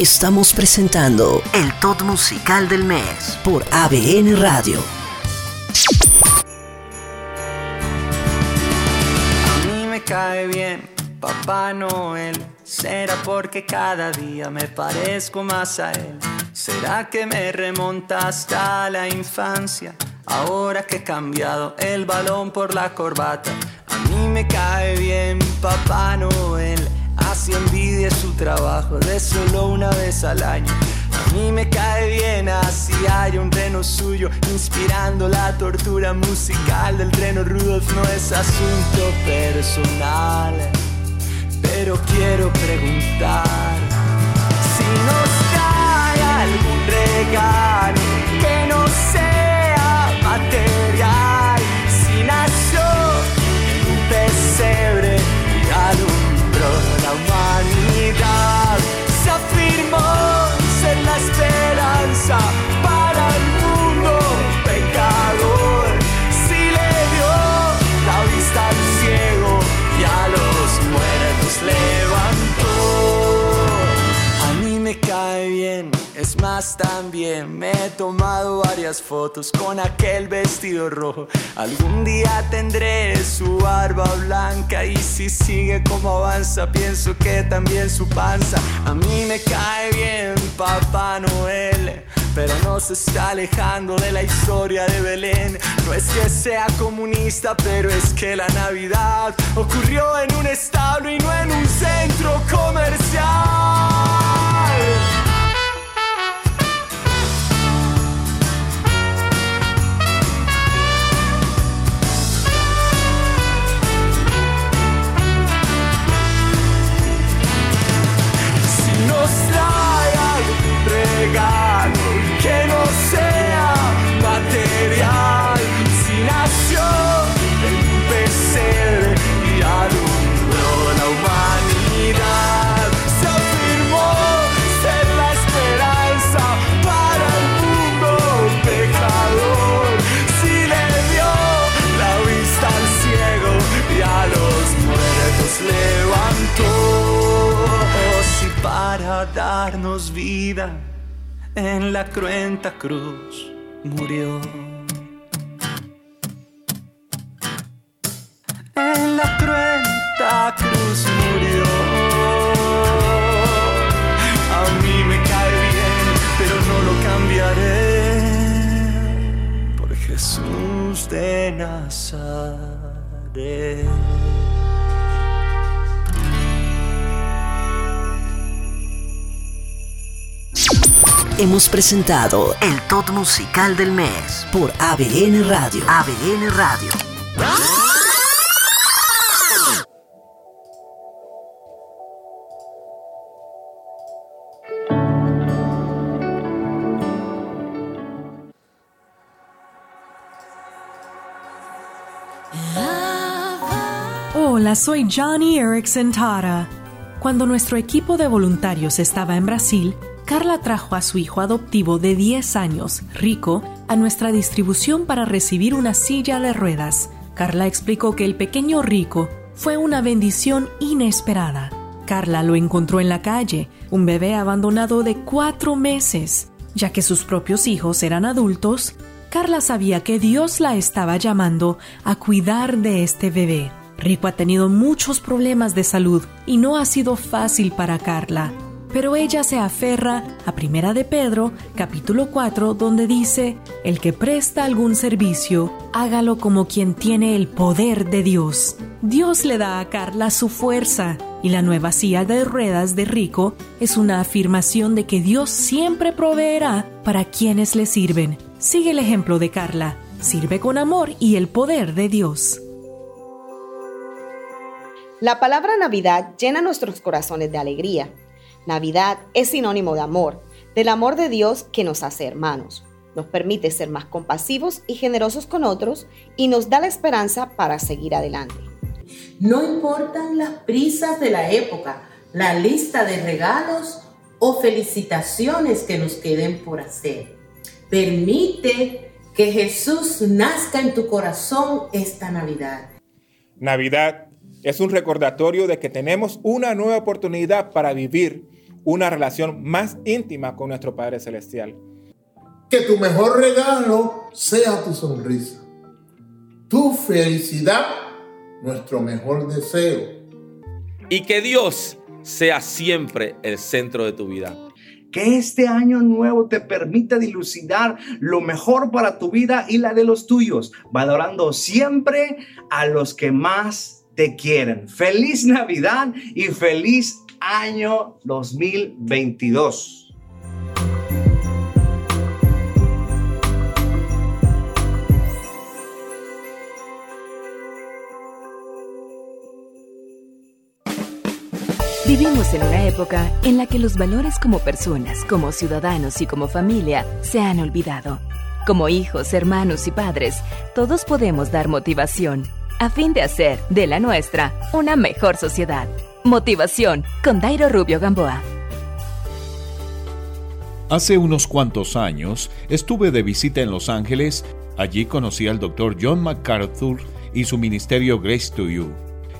Estamos presentando el top musical del mes por ABN Radio. Cae bien Papá Noel. Será porque cada día me parezco más a él. Será que me remonta hasta la infancia. Ahora que he cambiado el balón por la corbata. A mí me cae bien Papá Noel. Así envidia su trabajo de solo una vez al año. Mí me cae bien así hay un reno suyo inspirando la tortura musical del reno. Rudolf no es asunto personal pero quiero preguntar si nos trae algún regalo que no sea material si nació un pesebre y alumbró la humanidad se afirmó ser la esperanza más también me he tomado varias fotos con aquel vestido rojo algún día tendré su barba blanca y si sigue como avanza pienso que también su panza a mí me cae bien Papá Noel pero no se está alejando de la historia de Belén. No es que sea comunista, pero es que la Navidad ocurrió en un establo y no en un centro comercial. Darnos vida en la cruenta cruz murió. En la cruenta cruz murió. A mí me cae bien, pero no lo cambiaré por Jesús de Nazaret. Hemos presentado el top musical del mes por ABN Radio. ABN Radio. Hola, soy Johnny Erickson Tara. Cuando nuestro equipo de voluntarios estaba en Brasil, Carla trajo a su hijo adoptivo de 10 años, Rico, a nuestra distribución para recibir una silla de ruedas. Carla explicó que el pequeño Rico fue una bendición inesperada. Carla lo encontró en la calle, un bebé abandonado de cuatro meses. Ya que sus propios hijos eran adultos, Carla sabía que Dios la estaba llamando a cuidar de este bebé. Rico ha tenido muchos problemas de salud y no ha sido fácil para Carla pero ella se aferra a Primera de Pedro, capítulo 4, donde dice, el que presta algún servicio, hágalo como quien tiene el poder de Dios. Dios le da a Carla su fuerza y la nueva silla de ruedas de Rico es una afirmación de que Dios siempre proveerá para quienes le sirven. Sigue el ejemplo de Carla, sirve con amor y el poder de Dios. La palabra Navidad llena nuestros corazones de alegría Navidad es sinónimo de amor, del amor de Dios que nos hace hermanos. Nos permite ser más compasivos y generosos con otros y nos da la esperanza para seguir adelante. No importan las prisas de la época, la lista de regalos o felicitaciones que nos queden por hacer. Permite que Jesús nazca en tu corazón esta Navidad. Navidad es un recordatorio de que tenemos una nueva oportunidad para vivir una relación más íntima con nuestro Padre Celestial. Que tu mejor regalo sea tu sonrisa, tu felicidad, nuestro mejor deseo. Y que Dios sea siempre el centro de tu vida. Que este año nuevo te permita dilucidar lo mejor para tu vida y la de los tuyos, valorando siempre a los que más te quieren. Feliz Navidad y feliz año 2022. Vivimos en una época en la que los valores como personas, como ciudadanos y como familia se han olvidado. Como hijos, hermanos y padres, todos podemos dar motivación a fin de hacer de la nuestra una mejor sociedad. Motivación con Dairo Rubio Gamboa. Hace unos cuantos años estuve de visita en Los Ángeles. Allí conocí al doctor John MacArthur y su ministerio Grace to You.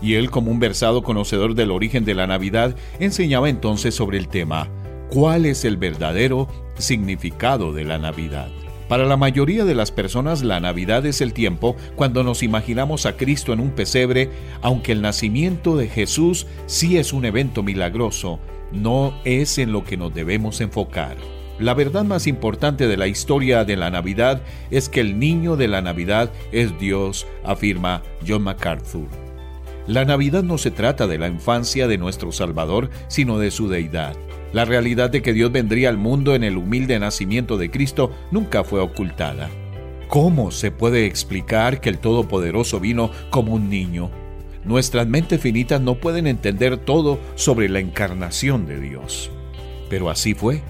Y él, como un versado conocedor del origen de la Navidad, enseñaba entonces sobre el tema, ¿cuál es el verdadero significado de la Navidad? Para la mayoría de las personas la Navidad es el tiempo cuando nos imaginamos a Cristo en un pesebre, aunque el nacimiento de Jesús sí es un evento milagroso, no es en lo que nos debemos enfocar. La verdad más importante de la historia de la Navidad es que el niño de la Navidad es Dios, afirma John MacArthur. La Navidad no se trata de la infancia de nuestro Salvador, sino de su deidad. La realidad de que Dios vendría al mundo en el humilde nacimiento de Cristo nunca fue ocultada. ¿Cómo se puede explicar que el Todopoderoso vino como un niño? Nuestras mentes finitas no pueden entender todo sobre la encarnación de Dios. Pero así fue,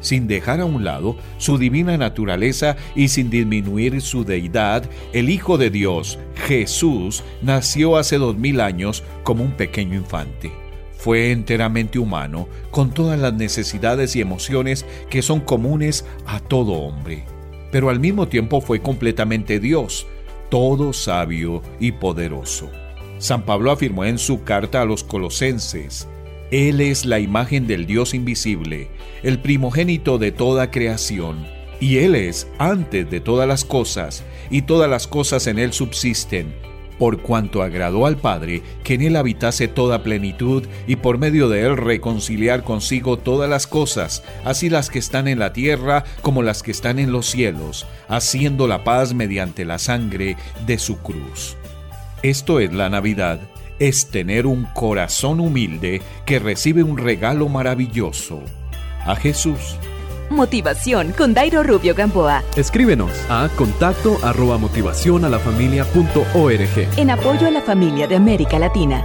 sin dejar a un lado su divina naturaleza y sin disminuir su deidad, el Hijo de Dios, Jesús, nació hace dos mil años como un pequeño infante. Fue enteramente humano, con todas las necesidades y emociones que son comunes a todo hombre. Pero al mismo tiempo fue completamente Dios, todo sabio y poderoso. San Pablo afirmó en su carta a los colosenses, Él es la imagen del Dios invisible, el primogénito de toda creación, y Él es antes de todas las cosas, y todas las cosas en Él subsisten por cuanto agradó al Padre que en él habitase toda plenitud y por medio de él reconciliar consigo todas las cosas, así las que están en la tierra como las que están en los cielos, haciendo la paz mediante la sangre de su cruz. Esto es la Navidad, es tener un corazón humilde que recibe un regalo maravilloso, a Jesús. Motivación con Dairo Rubio Gamboa. Escríbenos a contacto arroba motivación a la familia punto org. En apoyo a la familia de América Latina.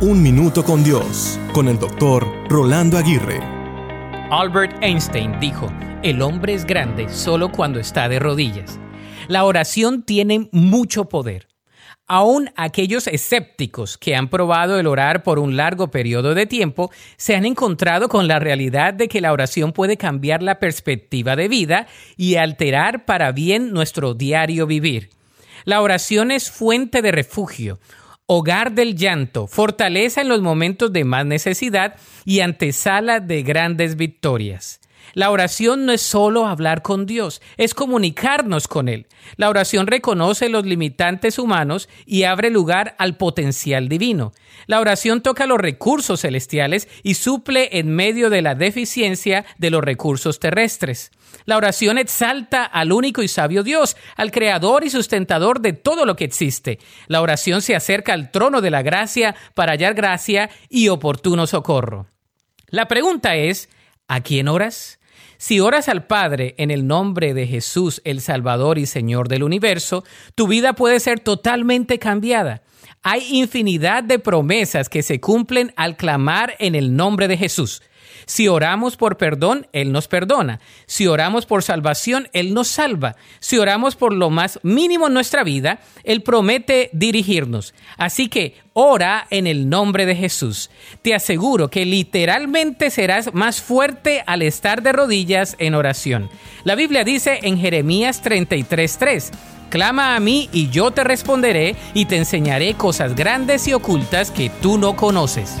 Un minuto con Dios, con el doctor Rolando Aguirre. Albert Einstein dijo, el hombre es grande solo cuando está de rodillas. La oración tiene mucho poder. Aún aquellos escépticos que han probado el orar por un largo periodo de tiempo se han encontrado con la realidad de que la oración puede cambiar la perspectiva de vida y alterar para bien nuestro diario vivir. La oración es fuente de refugio, hogar del llanto, fortaleza en los momentos de más necesidad y antesala de grandes victorias. La oración no es solo hablar con Dios, es comunicarnos con Él. La oración reconoce los limitantes humanos y abre lugar al potencial divino. La oración toca los recursos celestiales y suple en medio de la deficiencia de los recursos terrestres. La oración exalta al único y sabio Dios, al creador y sustentador de todo lo que existe. La oración se acerca al trono de la gracia para hallar gracia y oportuno socorro. La pregunta es, ¿a quién oras? Si oras al Padre en el nombre de Jesús, el Salvador y Señor del universo, tu vida puede ser totalmente cambiada. Hay infinidad de promesas que se cumplen al clamar en el nombre de Jesús. Si oramos por perdón, Él nos perdona. Si oramos por salvación, Él nos salva. Si oramos por lo más mínimo en nuestra vida, Él promete dirigirnos. Así que ora en el nombre de Jesús. Te aseguro que literalmente serás más fuerte al estar de rodillas en oración. La Biblia dice en Jeremías 33:3. Clama a mí y yo te responderé y te enseñaré cosas grandes y ocultas que tú no conoces.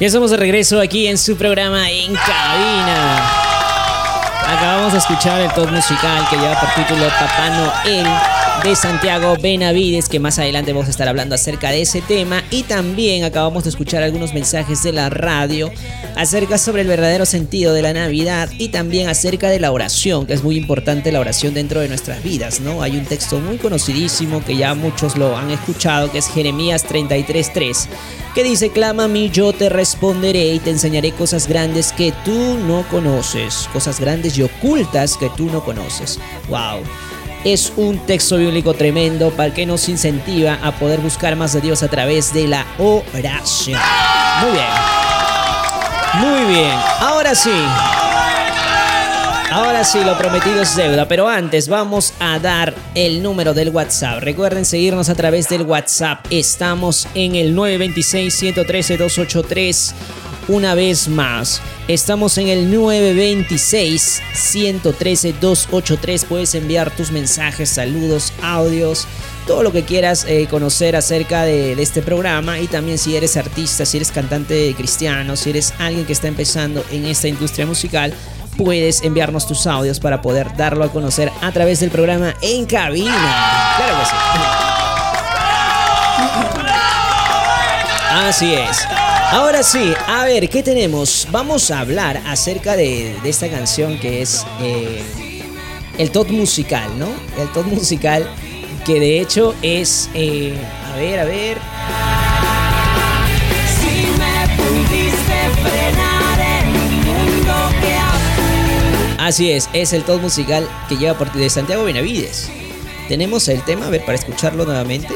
Ya estamos de regreso aquí en su programa En Cabina. Acabamos de escuchar el top musical que lleva por título Papá Noel de Santiago Benavides, que más adelante vamos a estar hablando acerca de ese tema. Y también acabamos de escuchar algunos mensajes de la radio acerca sobre el verdadero sentido de la Navidad y también acerca de la oración, que es muy importante la oración dentro de nuestras vidas, ¿no? Hay un texto muy conocidísimo que ya muchos lo han escuchado, que es Jeremías 33.3, que dice, clama a mí, yo te responderé y te enseñaré cosas grandes que tú no conoces, cosas grandes y ocultas que tú no conoces. ¡Wow! es un texto bíblico tremendo para que nos incentiva a poder buscar más de Dios a través de la oración. Muy bien. Muy bien. Ahora sí. Ahora sí, lo prometido es deuda, pero antes vamos a dar el número del WhatsApp. Recuerden seguirnos a través del WhatsApp. Estamos en el 926-113-283. Una vez más, estamos en el 926-113-283. Puedes enviar tus mensajes, saludos, audios, todo lo que quieras eh, conocer acerca de, de este programa. Y también si eres artista, si eres cantante cristiano, si eres alguien que está empezando en esta industria musical, puedes enviarnos tus audios para poder darlo a conocer a través del programa en cabina. Claro que sí. Así es. Ahora sí, a ver, ¿qué tenemos? Vamos a hablar acerca de, de esta canción que es eh, el top musical, ¿no? El top musical que de hecho es, eh, a ver, a ver, Si me pudiste frenar en un mundo que así es, es el top musical que lleva por de Santiago Benavides. Tenemos el tema, a ver, para escucharlo nuevamente.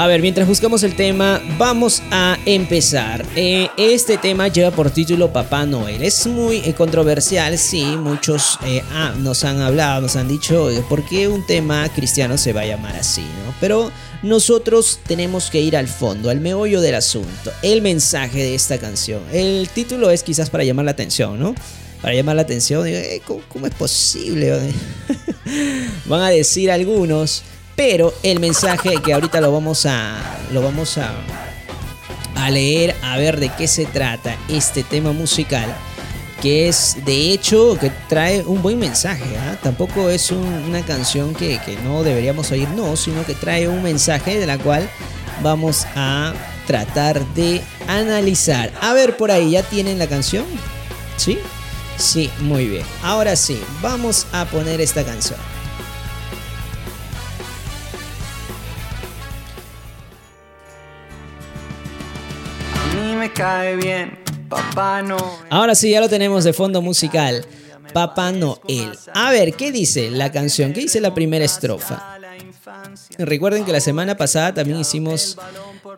A ver, mientras buscamos el tema, vamos a empezar. Eh, este tema lleva por título Papá Noel. Es muy eh, controversial, sí. Muchos eh, ah, nos han hablado, nos han dicho por qué un tema cristiano se va a llamar así, ¿no? Pero nosotros tenemos que ir al fondo, al meollo del asunto, el mensaje de esta canción. El título es quizás para llamar la atención, ¿no? Para llamar la atención, digo, "Eh, ¿cómo, cómo es posible? Van a decir algunos, pero el mensaje que ahorita lo vamos a lo vamos a a leer a ver de qué se trata este tema musical que es de hecho que trae un buen mensaje ¿ah? tampoco es un- una canción que, que no deberíamos oír no sino que trae un mensaje de la cual vamos a tratar de analizar. A ver por ahí ya tienen la canción sí sí muy bien. Ahora sí vamos a poner esta canción cae bien, papá no. Ahora sí, ya lo tenemos de fondo musical. Papá Noel. A ver, ¿qué dice la canción? ¿Qué dice la primera estrofa? Recuerden que la semana pasada también hicimos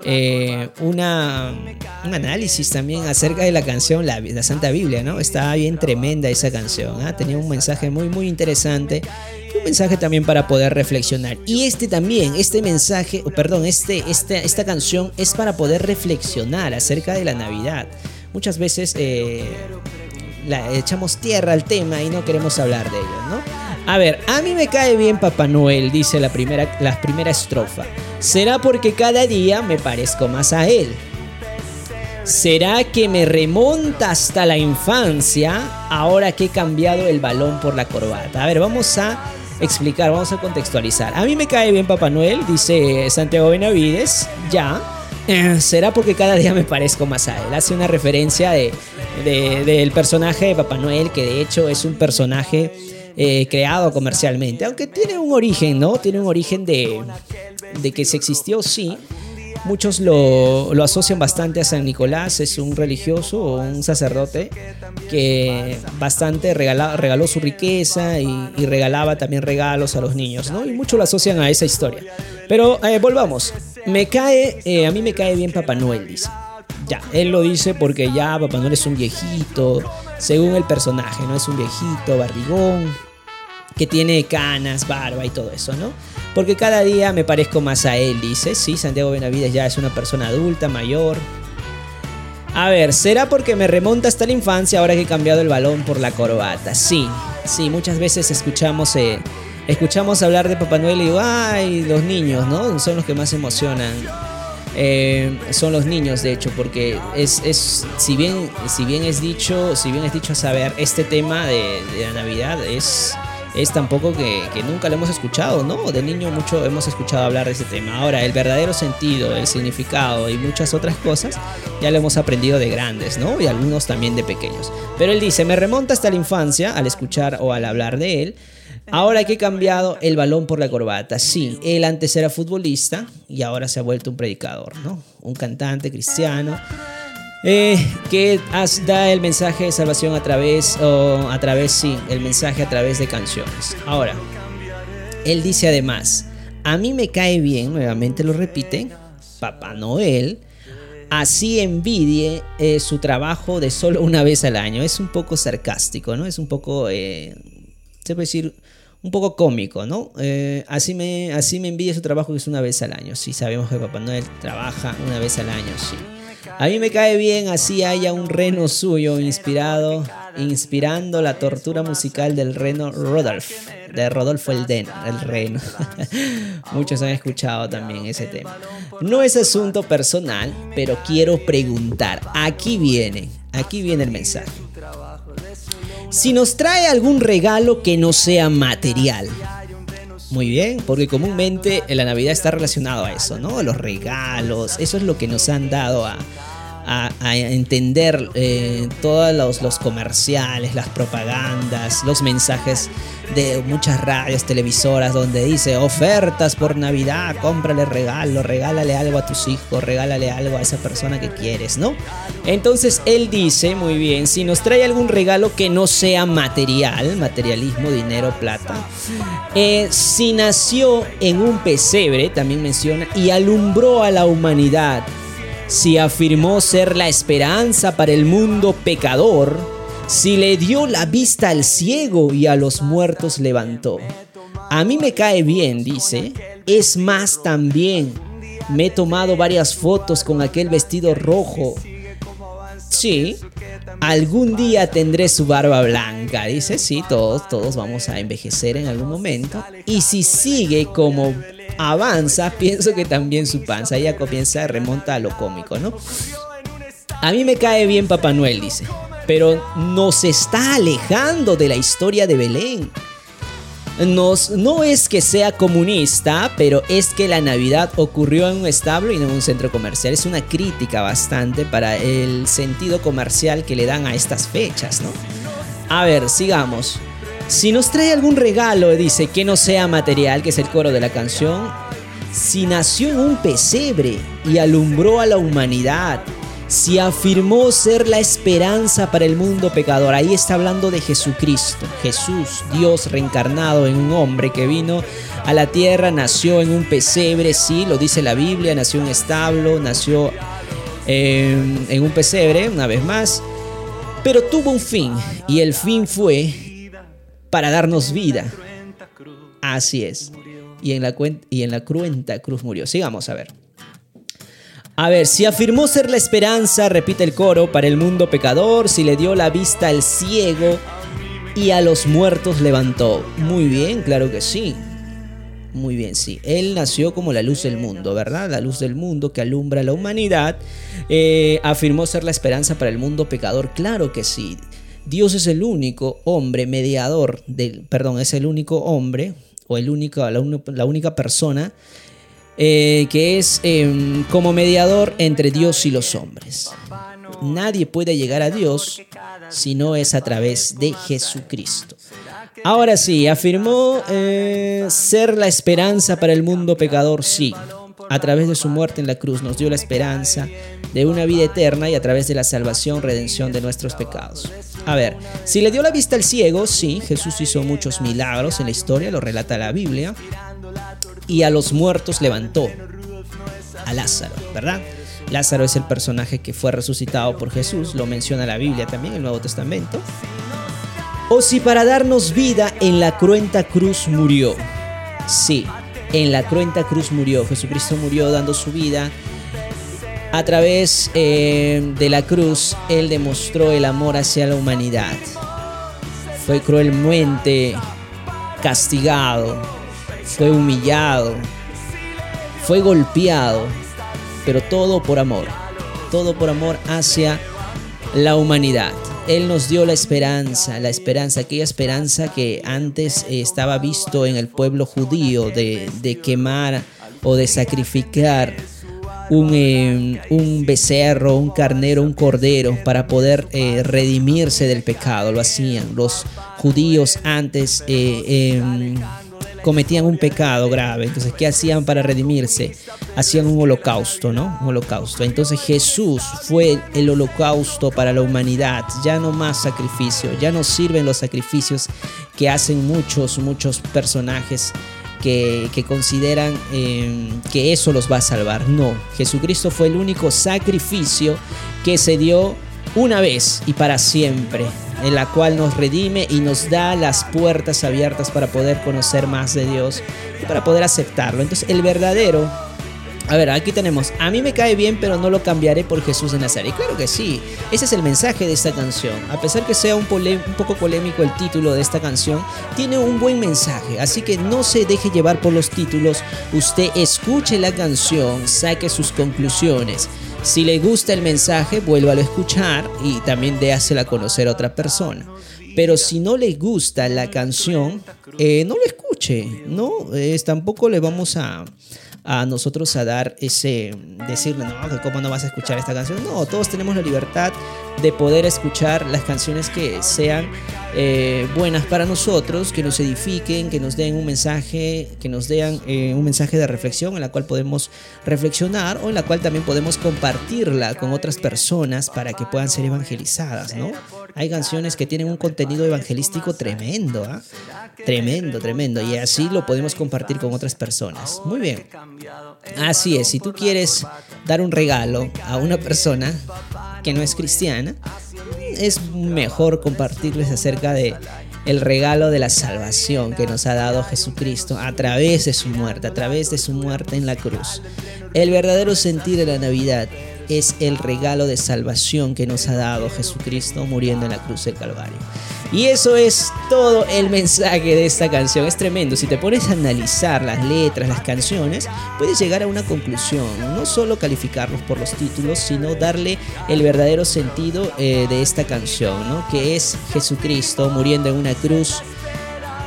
eh, una, un análisis también acerca de la canción la, la Santa Biblia, ¿no? Estaba bien tremenda esa canción, ¿ah? tenía un mensaje muy, muy interesante. Un mensaje también para poder reflexionar. Y este también, este mensaje, perdón, este, este, esta canción es para poder reflexionar acerca de la Navidad. Muchas veces eh, echamos tierra al tema y no queremos hablar de ello, ¿no? A ver, a mí me cae bien Papá Noel, dice la primera, la primera estrofa. Será porque cada día me parezco más a él. ¿Será que me remonta hasta la infancia ahora que he cambiado el balón por la corbata? A ver, vamos a explicar, vamos a contextualizar. A mí me cae bien Papá Noel, dice Santiago Benavides, ya. Eh, será porque cada día me parezco más a él. Hace una referencia de, de- del personaje de Papá Noel, que de hecho es un personaje eh, creado comercialmente, aunque tiene un origen, ¿no? Tiene un origen de, de que se existió, sí. Muchos lo, lo asocian bastante a San Nicolás, es un religioso o un sacerdote que bastante regaló su riqueza y, y regalaba también regalos a los niños, ¿no? Y muchos lo asocian a esa historia. Pero eh, volvamos, me cae, eh, a mí me cae bien Papá Noel, dice. Ya, él lo dice porque ya Papá Noel es un viejito, según el personaje, ¿no? Es un viejito, barrigón, que tiene canas, barba y todo eso, ¿no? Porque cada día me parezco más a él, dice. Sí, Santiago Benavides ya es una persona adulta, mayor. A ver, ¿será porque me remonta hasta la infancia ahora que he cambiado el balón por la corbata? Sí, sí, muchas veces escuchamos, eh, escuchamos hablar de Papá Noel y digo, ay, los niños, ¿no? Son los que más emocionan. Eh, son los niños, de hecho, porque es, es si bien, si bien es dicho, si bien es dicho a saber, este tema de, de la Navidad es, es tampoco que, que nunca lo hemos escuchado, ¿no? De niño mucho hemos escuchado hablar de ese tema. Ahora, el verdadero sentido, el significado y muchas otras cosas ya lo hemos aprendido de grandes, ¿no? Y algunos también de pequeños. Pero él dice, me remonta hasta la infancia al escuchar o al hablar de él. Ahora que he cambiado el balón por la corbata. Sí, él antes era futbolista y ahora se ha vuelto un predicador, ¿no? Un cantante cristiano. Eh, que da el mensaje de salvación a través, o a través, sí, el mensaje a través de canciones. Ahora, él dice además, a mí me cae bien, nuevamente lo repite, Papá Noel, así envidie eh, su trabajo de solo una vez al año. Es un poco sarcástico, ¿no? Es un poco, eh, se puede decir, un poco cómico, ¿no? Eh, así, me, así me envidia su trabajo que es una vez al año. Sí, sabemos que Papá Noel trabaja una vez al año, sí. A mí me cae bien así haya un reno suyo inspirado, inspirando la tortura musical del reno Rodolf, de Rodolfo el, Den, el reno. Muchos han escuchado también ese tema. No es asunto personal, pero quiero preguntar. Aquí viene, aquí viene el mensaje. Si nos trae algún regalo que no sea material. Muy bien, porque comúnmente en la Navidad está relacionado a eso, ¿no? Los regalos, eso es lo que nos han dado a, a- entender eh, todos los, los comerciales, las propagandas, los mensajes de muchas radios, televisoras, donde dice ofertas por Navidad, cómprale regalo, regálale algo a tus hijos, regálale algo a esa persona que quieres, ¿no? Entonces él dice, muy bien, si nos trae algún regalo que no sea material, materialismo, dinero, plata, eh, si nació en un pesebre, también menciona, y alumbró a la humanidad, si afirmó ser la esperanza para el mundo pecador, si le dio la vista al ciego y a los muertos levantó. A mí me cae bien, dice. Es más también. Me he tomado varias fotos con aquel vestido rojo. Sí, algún día tendré su barba blanca. Dice, sí, todos, todos vamos a envejecer en algún momento. Y si sigue como avanza, pienso que también su panza ya comienza, remonta a lo cómico, ¿no? A mí me cae bien Papá Noel, dice, pero nos está alejando de la historia de Belén. Nos, no es que sea comunista, pero es que la Navidad ocurrió en un establo y no en un centro comercial. Es una crítica bastante para el sentido comercial que le dan a estas fechas, ¿no? A ver, sigamos. Si nos trae algún regalo, dice, que no sea material, que es el coro de la canción. Si nació en un pesebre y alumbró a la humanidad. si afirmó ser la esperanza para el mundo pecador. Ahí está hablando de Jesucristo. Jesús, Dios reencarnado en un hombre que vino a la tierra, nació en un pesebre, sí, lo dice la Biblia, nació en un establo, nació en, en un pesebre, una vez más, pero tuvo un fin y el fin fue para darnos vida. Así es. Y en la, y en la cruenta cruz murió. Sigamos a ver. A ver, si afirmó ser la esperanza, repite el coro, para el mundo pecador, si le dio la vista al ciego y a los muertos levantó. Muy bien, claro que sí. Muy bien, sí. Él nació como la luz del mundo, ¿verdad? La luz del mundo que alumbra a la humanidad. Eh, afirmó ser la esperanza para el mundo pecador. Claro que sí. Dios es el único hombre mediador del, perdón, es el único hombre o el único, la, única persona eh, que es em, como mediador entre Dios y los hombres. Nadie puede llegar a Dios si no es a través de Jesucristo. Ahora sí, afirmó eh, ser la esperanza para el mundo pecador, sí. A través de su muerte en la cruz nos dio la esperanza de una vida eterna y a través de la salvación, redención de nuestros pecados. A ver, si le dio la vista al ciego, sí, Jesús hizo muchos milagros en la historia, lo relata la Biblia y a los muertos levantó. A Lázaro, ¿verdad? Lázaro es el personaje que fue resucitado por Jesús, lo menciona la Biblia también, el Nuevo Testamento. O si para darnos vida en la cruenta cruz murió. Sí, en la cruenta cruz murió. Jesucristo murió dando su vida. A través eh, de la cruz, Él demostró el amor hacia la humanidad. Fue cruelmente castigado, fue humillado, fue golpeado, pero todo por amor, todo por amor hacia la humanidad. Él nos dio la esperanza, la esperanza, aquella esperanza que antes estaba visto en el pueblo judío de, quemar o de sacrificar un, eh, un, becerro, un carnero, un cordero para poder eh, redimirse del pecado. Lo hacían los judíos antes. Eh, em, cometían un pecado grave. Entonces, ¿qué hacían para redimirse? Hacían un holocausto, ¿no? Un holocausto. Entonces Jesús fue el holocausto para la humanidad. Ya no más sacrificio. Ya no sirven los sacrificios que hacen muchos, muchos personajes que, consideran eh, que eso los va a salvar. No, Jesucristo fue el único sacrificio que se dio una vez y para siempre en la cual nos redime y nos da las puertas abiertas para poder conocer más de Dios y para poder aceptarlo. Entonces el verdadero a ver, aquí tenemos, a mí me cae bien, pero no lo cambiaré por Jesús de Nazaret. Claro que sí, ese es el mensaje de esta canción. A pesar que sea un, poco polémico el título de esta canción, tiene un buen mensaje. Así que no se deje llevar por los títulos, usted escuche la canción, saque sus conclusiones. Si le gusta el mensaje, vuélvalo a escuchar y también déasela conocer a otra persona. Pero si no le gusta la canción, eh, no lo escuche, ¿no? Es, tampoco le vamos a, a nosotros a dar ese, decirle, no, que cómo no vas a escuchar esta canción. No, todos tenemos la libertad de poder escuchar las canciones que sean eh, buenas para nosotros, que nos edifiquen, que nos den un mensaje, que nos den eh, un mensaje de reflexión en la cual podemos reflexionar o en la cual también podemos compartirla con otras personas para que puedan ser evangelizadas, ¿no? Hay canciones que tienen un contenido evangelístico tremendo, ¿ah? Tremendo, tremendo. Y así lo podemos compartir con otras personas. Muy bien. Así es, si tú quieres dar un regalo a una persona que no es cristiana, es mejor compartirles acerca de el regalo de la salvación que nos ha dado Jesucristo a través de su muerte, a través de su muerte en la cruz. El verdadero sentido de la Navidad es el regalo de salvación que nos ha dado Jesucristo muriendo en la cruz del Calvario. Y eso es todo el mensaje de esta canción. Es tremendo. Si te pones a analizar las letras, las canciones, puedes llegar a una conclusión. No solo calificarlos por los títulos, sino darle el verdadero sentido eh, de esta canción, ¿no? Que es Jesucristo muriendo en una cruz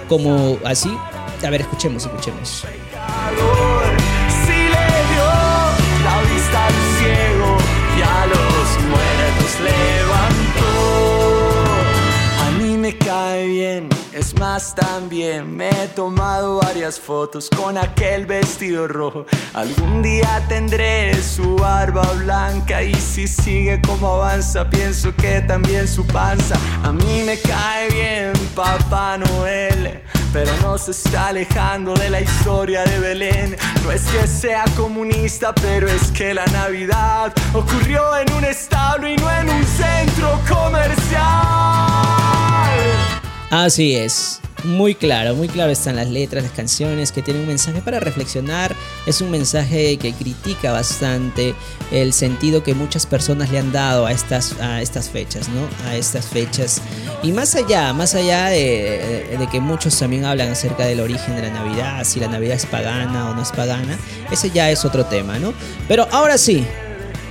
como así. A ver, escuchemos, escuchemos. Más también me he tomado varias fotos con aquel vestido rojo. Algún día tendré su barba blanca y si sigue como avanza, pienso que también su panza. A mí me cae bien Papá Noel pero no se está alejando de la historia de Belén. No es que sea comunista, pero es que la Navidad ocurrió en un establo y no en un centro comercial. Así es. Muy claro, muy claro están las letras, las canciones que tienen un mensaje para reflexionar. Es un mensaje que critica bastante el sentido que muchas personas le han dado a estas, a estas fechas, ¿no? A estas fechas. Y más allá, más allá de, de que muchos también hablan acerca del origen de la Navidad, si la Navidad es pagana o no es pagana, ese ya es otro tema, ¿no? Pero ahora sí,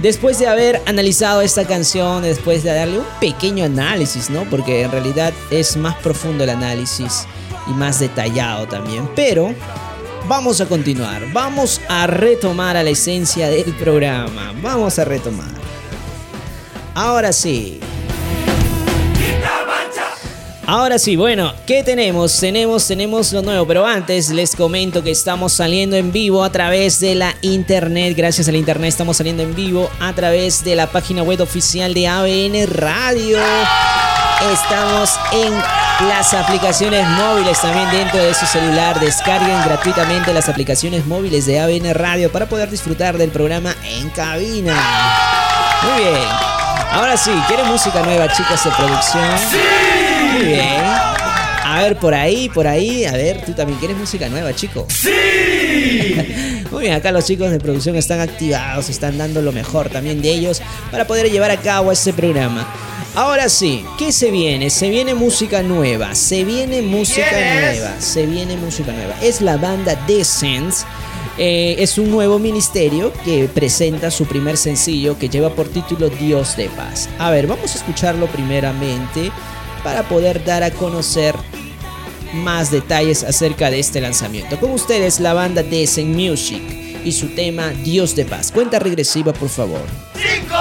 Después de haber analizado esta canción, después de darle un pequeño análisis, ¿no? Porque en realidad es más profundo el análisis y más detallado también. Pero vamos a continuar, vamos a retomar a la esencia del programa. Vamos a retomar. Ahora sí. Ahora sí, bueno, ¿qué tenemos? Tenemos, tenemos lo nuevo, pero antes les comento que estamos saliendo en vivo a través de la internet. Gracias al internet estamos saliendo en vivo a través de la página web oficial de ABN Radio. Estamos en las aplicaciones móviles también dentro de su celular. Descarguen gratuitamente las aplicaciones móviles de ABN Radio para poder disfrutar del programa en cabina. Muy bien. Ahora sí, ¿quieren música nueva, chicas de producción? ¡Sí! Muy bien. A ver, por ahí, por ahí. A ver, tú también quieres música nueva, chico. ¡Sí! Muy bien, acá los chicos de producción están activados, están dando lo mejor también de ellos para poder llevar a cabo este programa. Ahora sí, ¿qué se viene? Se viene música nueva, se viene música nueva, se viene música nueva. Es la banda Descents. Eh, es un nuevo ministerio que presenta su primer sencillo que lleva por título Dios de paz. A ver, vamos a escucharlo primeramente para poder dar a conocer más detalles acerca de este lanzamiento. Con ustedes la banda Descent Music y su tema Dios de paz. Cuenta regresiva, por favor. 5,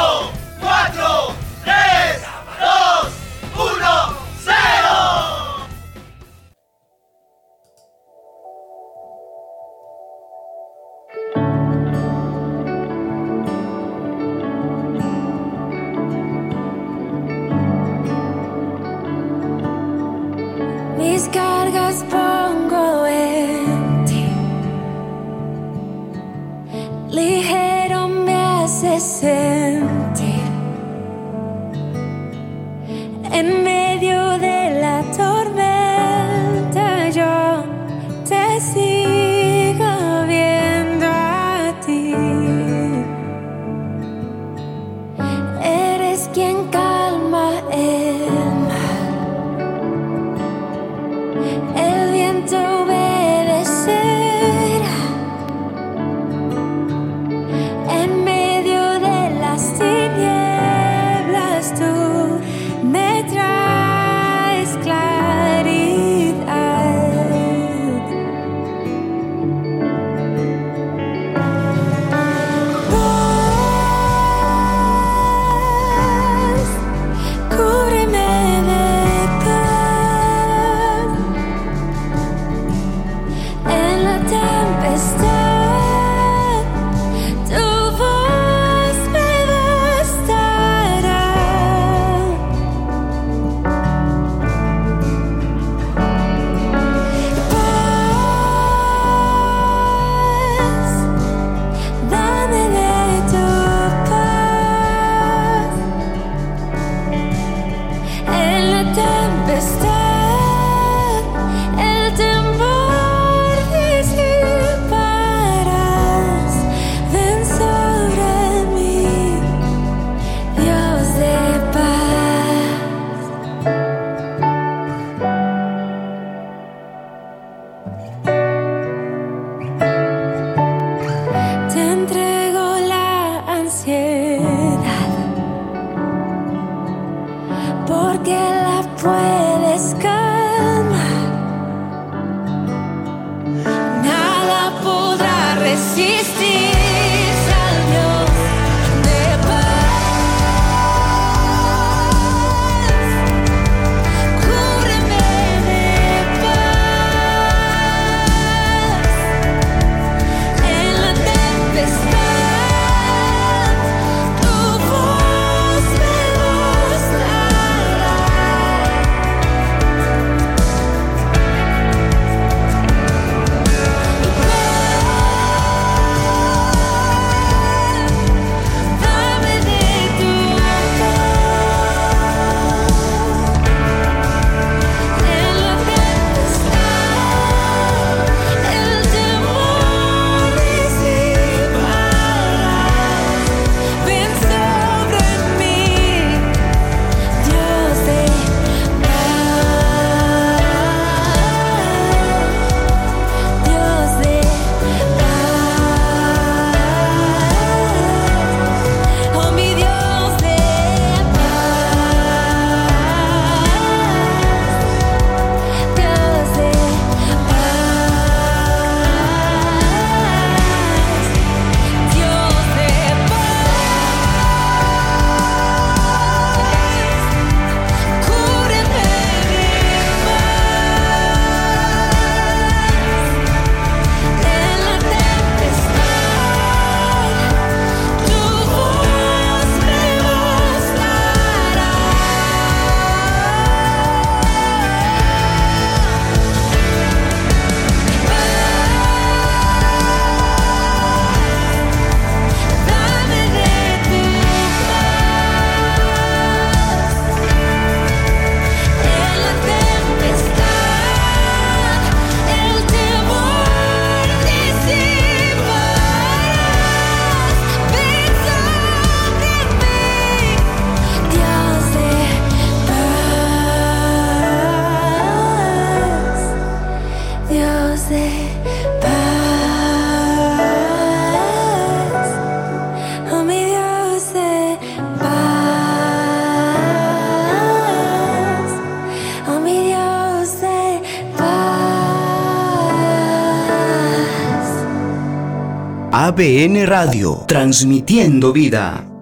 ABN Radio, transmitiendo vida.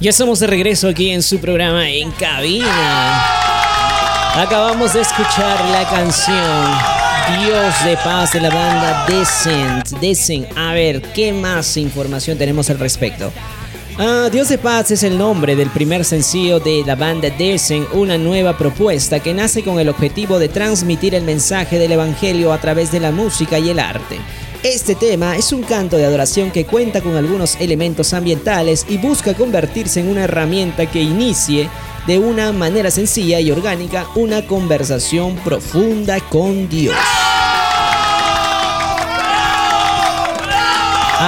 Ya estamos de regreso aquí en su programa En Cabina. Acabamos de escuchar la canción Dios de Paz de la banda Descent. Descent. A ver, ¿qué más información tenemos al respecto? Ah, Dios de Paz es el nombre del primer sencillo de la banda Descent, una nueva propuesta que nace con el objetivo de transmitir el mensaje del Evangelio a través de la música y el arte. Este tema es un canto de adoración que cuenta con algunos elementos ambientales y busca convertirse en una herramienta que inicie de una manera sencilla y orgánica una conversación profunda con Dios.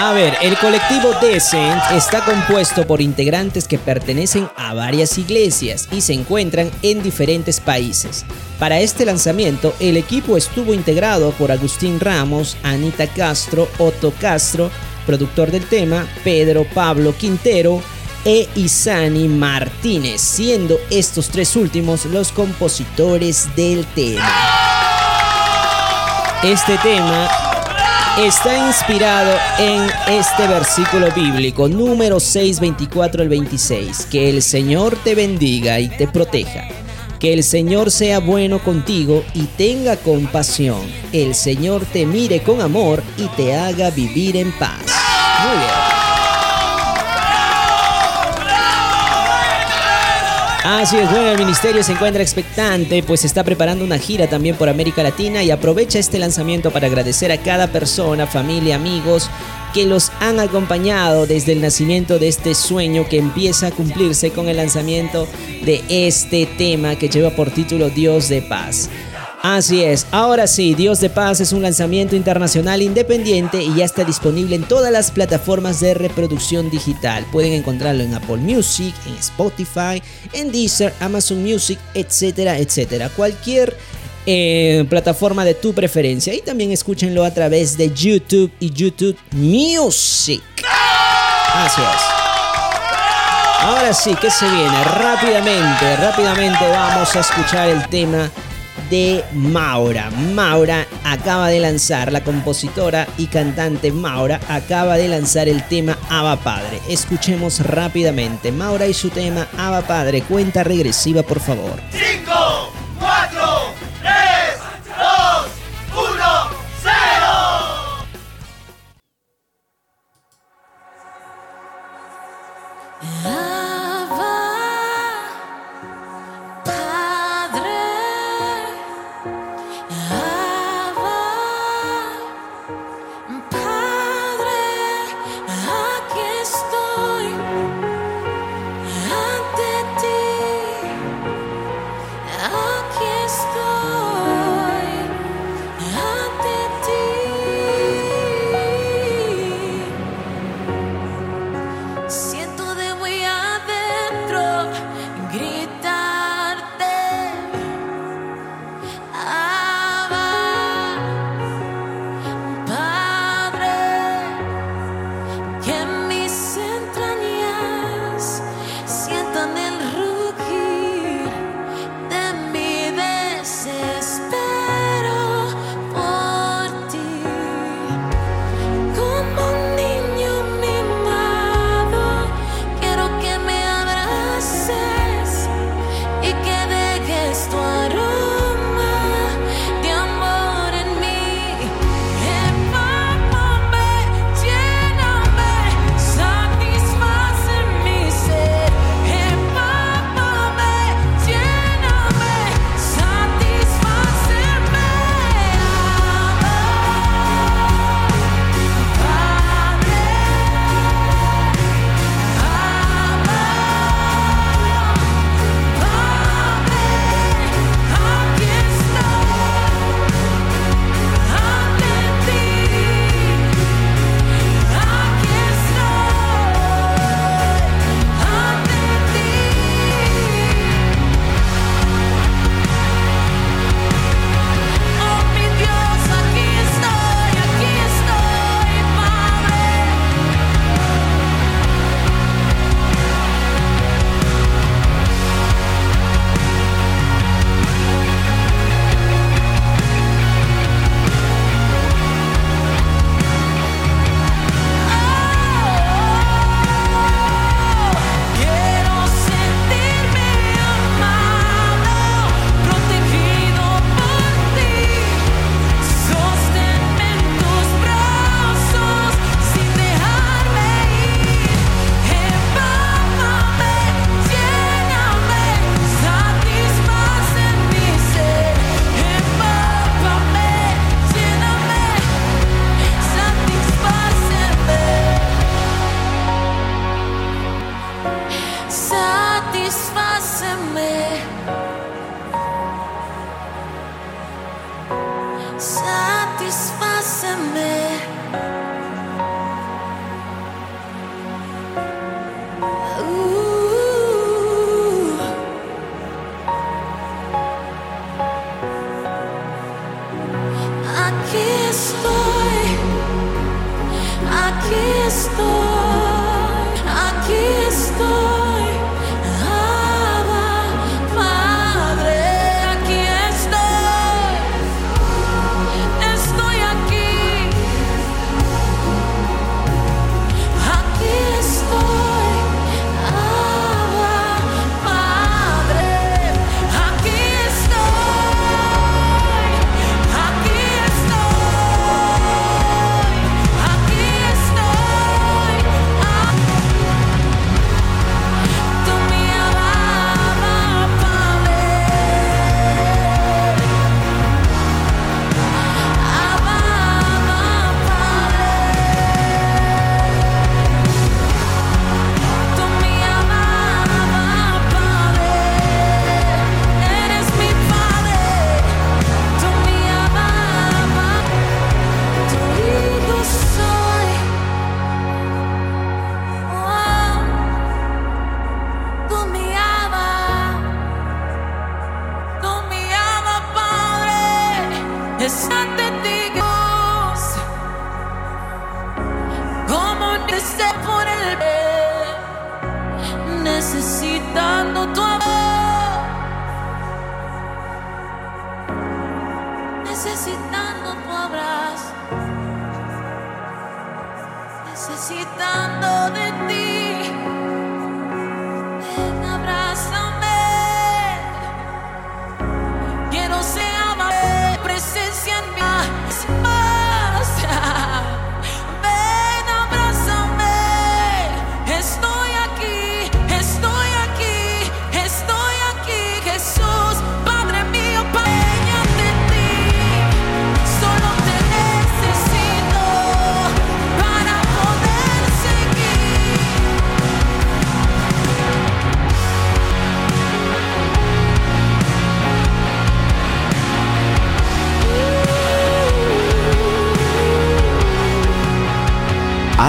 A ver, el colectivo Descent está compuesto por integrantes que pertenecen a varias iglesias y se encuentran en diferentes países. Para este lanzamiento, el equipo estuvo integrado por Agustín Ramos, Anita Castro, Otto Castro, productor del tema, Pedro Pablo Quintero e Isani Martínez, siendo estos tres últimos los compositores del tema. Este tema está inspirado en este versículo bíblico número 6, 24 al 26. Que el Señor te bendiga y te proteja. Que el Señor sea bueno contigo y tenga compasión. El Señor te mire con amor y te haga vivir en paz. Muy bien. Así es, bueno, el ministerio se encuentra expectante, pues está preparando una gira también por América Latina y aprovecha este lanzamiento para agradecer a cada persona, familia, amigos que los han acompañado desde el nacimiento de este sueño que empieza a cumplirse con el lanzamiento de este tema que lleva por título Dios de paz. Así es, ahora sí, Dios de Paz es un lanzamiento internacional independiente y ya está disponible en todas las plataformas de reproducción digital. Pueden encontrarlo en Apple Music, en Spotify, en Deezer, Amazon Music, etcétera, etcétera. Cualquier eh, plataforma de tu preferencia. Y también escúchenlo a través de YouTube y YouTube Music. Así es. Ahora sí, ¿qué se viene? Rápidamente, rápidamente vamos a escuchar el tema de Maura. Maura acaba de lanzar, la compositora y cantante Maura acaba de lanzar el tema Ava Padre. Escuchemos rápidamente. Maura y su tema Ava Padre. Cuenta regresiva, por favor. 5,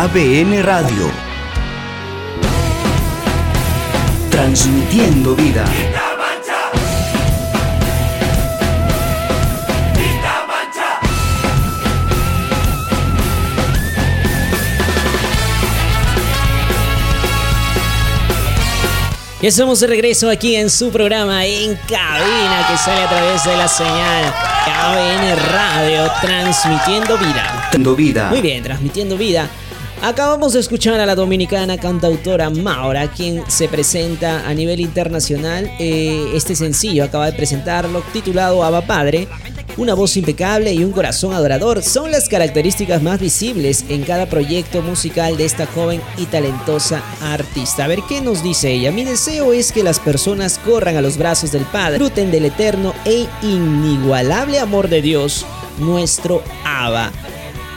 ABN Radio. Transmitiendo vida. Ya estamos de regreso aquí en su programa en cabina que sale a través de la señal KBN Radio transmitiendo vida. Transmitiendo vida. Muy bien, transmitiendo vida. Acabamos de escuchar a la dominicana cantautora Maura, quien se presenta a nivel internacional. Eh, este sencillo acaba de presentarlo, titulado Aba Padre. Una voz impecable y un corazón adorador son las características más visibles en cada proyecto musical de esta joven y talentosa artista. A ver qué nos dice ella. Mi deseo es que las personas corran a los brazos del Padre, disfruten del eterno e inigualable amor de Dios, nuestro Abba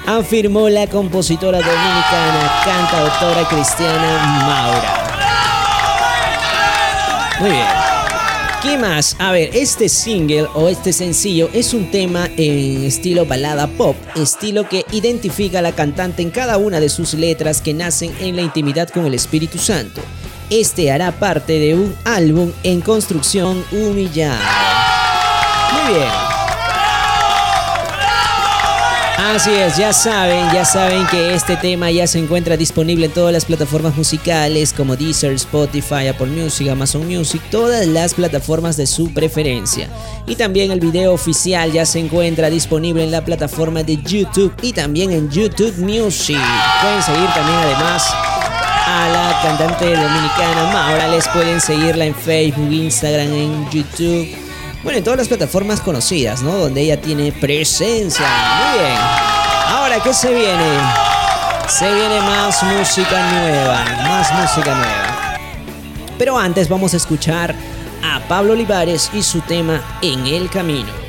afirmó la compositora dominicana, cantautora cristiana Maura. Muy bien. ¿Qué más? A ver, este single o este sencillo es un tema en estilo balada pop, estilo que identifica a la cantante en cada una de sus letras que nacen en la intimidad con el Espíritu Santo. Este hará parte de un álbum en construcción humillada. Muy bien. Así es, ya saben, ya saben que este tema ya se encuentra disponible en todas las plataformas musicales como Deezer, Spotify, Apple Music, Amazon Music, todas las plataformas de su preferencia. Y también el video oficial ya se encuentra disponible en la plataforma de YouTube y también en YouTube Music. Pueden seguir también además a la cantante dominicana Maura, les pueden seguirla en Facebook, Instagram, en YouTube. Bueno, en todas las plataformas conocidas, ¿no? Donde ella tiene presencia. Muy bien. Ahora, ¿qué se viene? Se viene más música nueva. Más música nueva. Pero antes vamos a escuchar a Pablo Olivares y su tema En el Camino.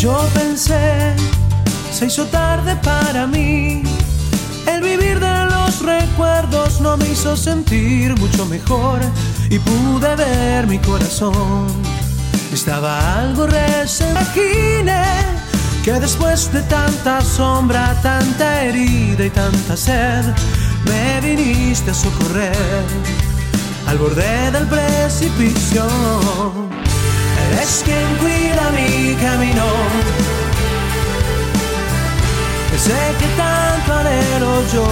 Yo pensé, se hizo tarde para mí. El vivir de los recuerdos no me hizo sentir mucho mejor y pude ver mi corazón. Estaba algo. Imaginé que después de tanta sombra, tanta herida y tanta sed, me viniste a socorrer al borde del precipicio. Eres quien cuida mi camino. Sé que tanto anhelo yo.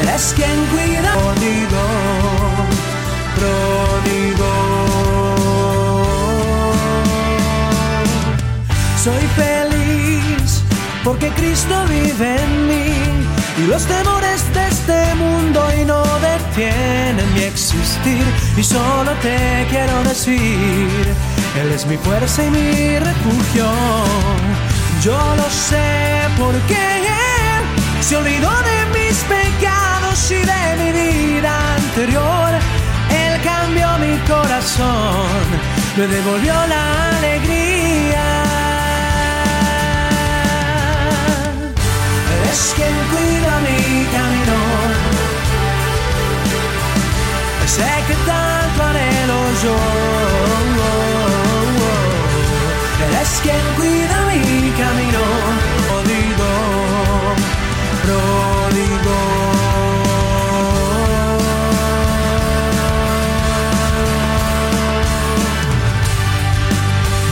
Eres quien cuida. Pródigo, pródigo. Soy feliz porque Cristo vive en mí y los temores de este mundo y no detienen mi existir y solo te quiero decir, Él es mi fuerza y mi refugio. Yo lo sé porque Él se olvidó de mis pecados y de mi vida anterior. Él cambió mi corazón, me devolvió la alegría. Es quien cuida mi camino. Sé que tanto anhelo yo. Eres quien cuida mi camino. Pródigo, pródigo.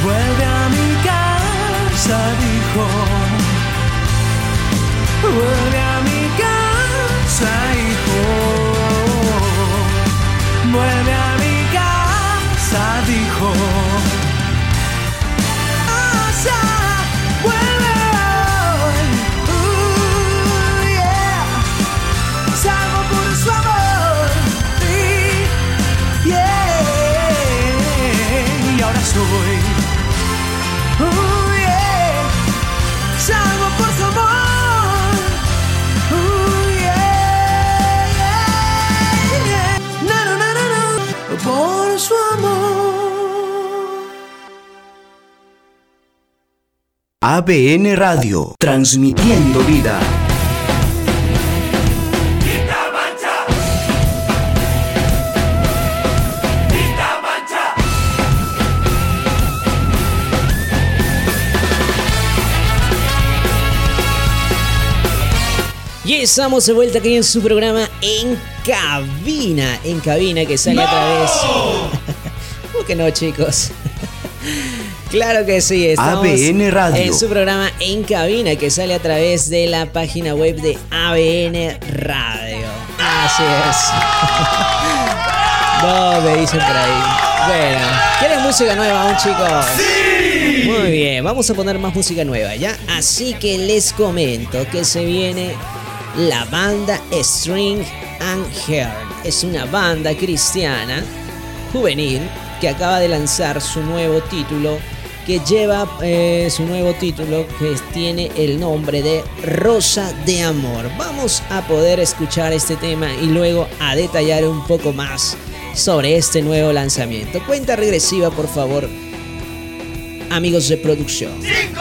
Vuelve a mi casa, dijo. Vuelve a mi casa, hijo. Vuelve a mi casa, dijo. Casa, vuelve hoy. Uh, yeah. Salvo por su amor. Yeah. Y ahora soy. ABN Radio, transmitiendo vida. Y estamos de vuelta aquí en su programa En Cabina. En Cabina que sale a través. ¿Cómo que no, chicos? Claro que sí, estamos ABN Radio. en su programa En Cabina que sale a través de la página web de ABN Radio. Así es. No, me dicen por ahí. Bueno, ¿quieren música nueva aún, chicos? ¡Sí! Muy bien, vamos a poner más música nueva, ¿ya? Así que les comento que se viene la banda String and Heart. Es una banda cristiana juvenil que acaba de lanzar su nuevo título que lleva eh, su nuevo título que tiene el nombre de Rosa de Amor. Vamos a poder escuchar este tema y luego a detallar un poco más sobre este nuevo lanzamiento. Cuenta regresiva, por favor, amigos de producción. 5,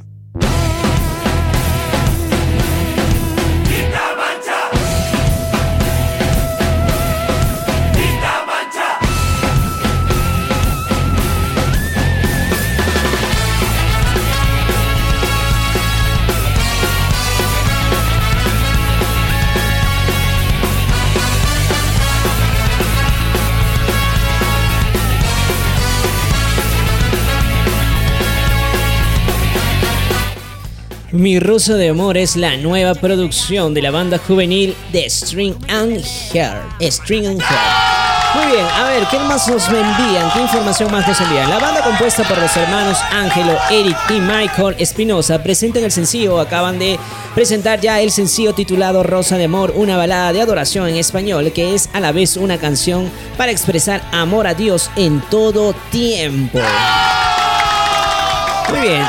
Mi ruso de amor es la nueva producción de la banda juvenil de String and Hair. String and Hair. Muy bien, a ver, ¿qué más nos envían? ¿Qué información más nos envían? La banda compuesta por los hermanos Ángelo, Eric y Michael Espinosa presentan el sencillo, acaban de presentar ya el sencillo titulado Rosa de Amor, una balada de adoración en español que es a la vez una canción para expresar amor a Dios en todo tiempo. Muy bien,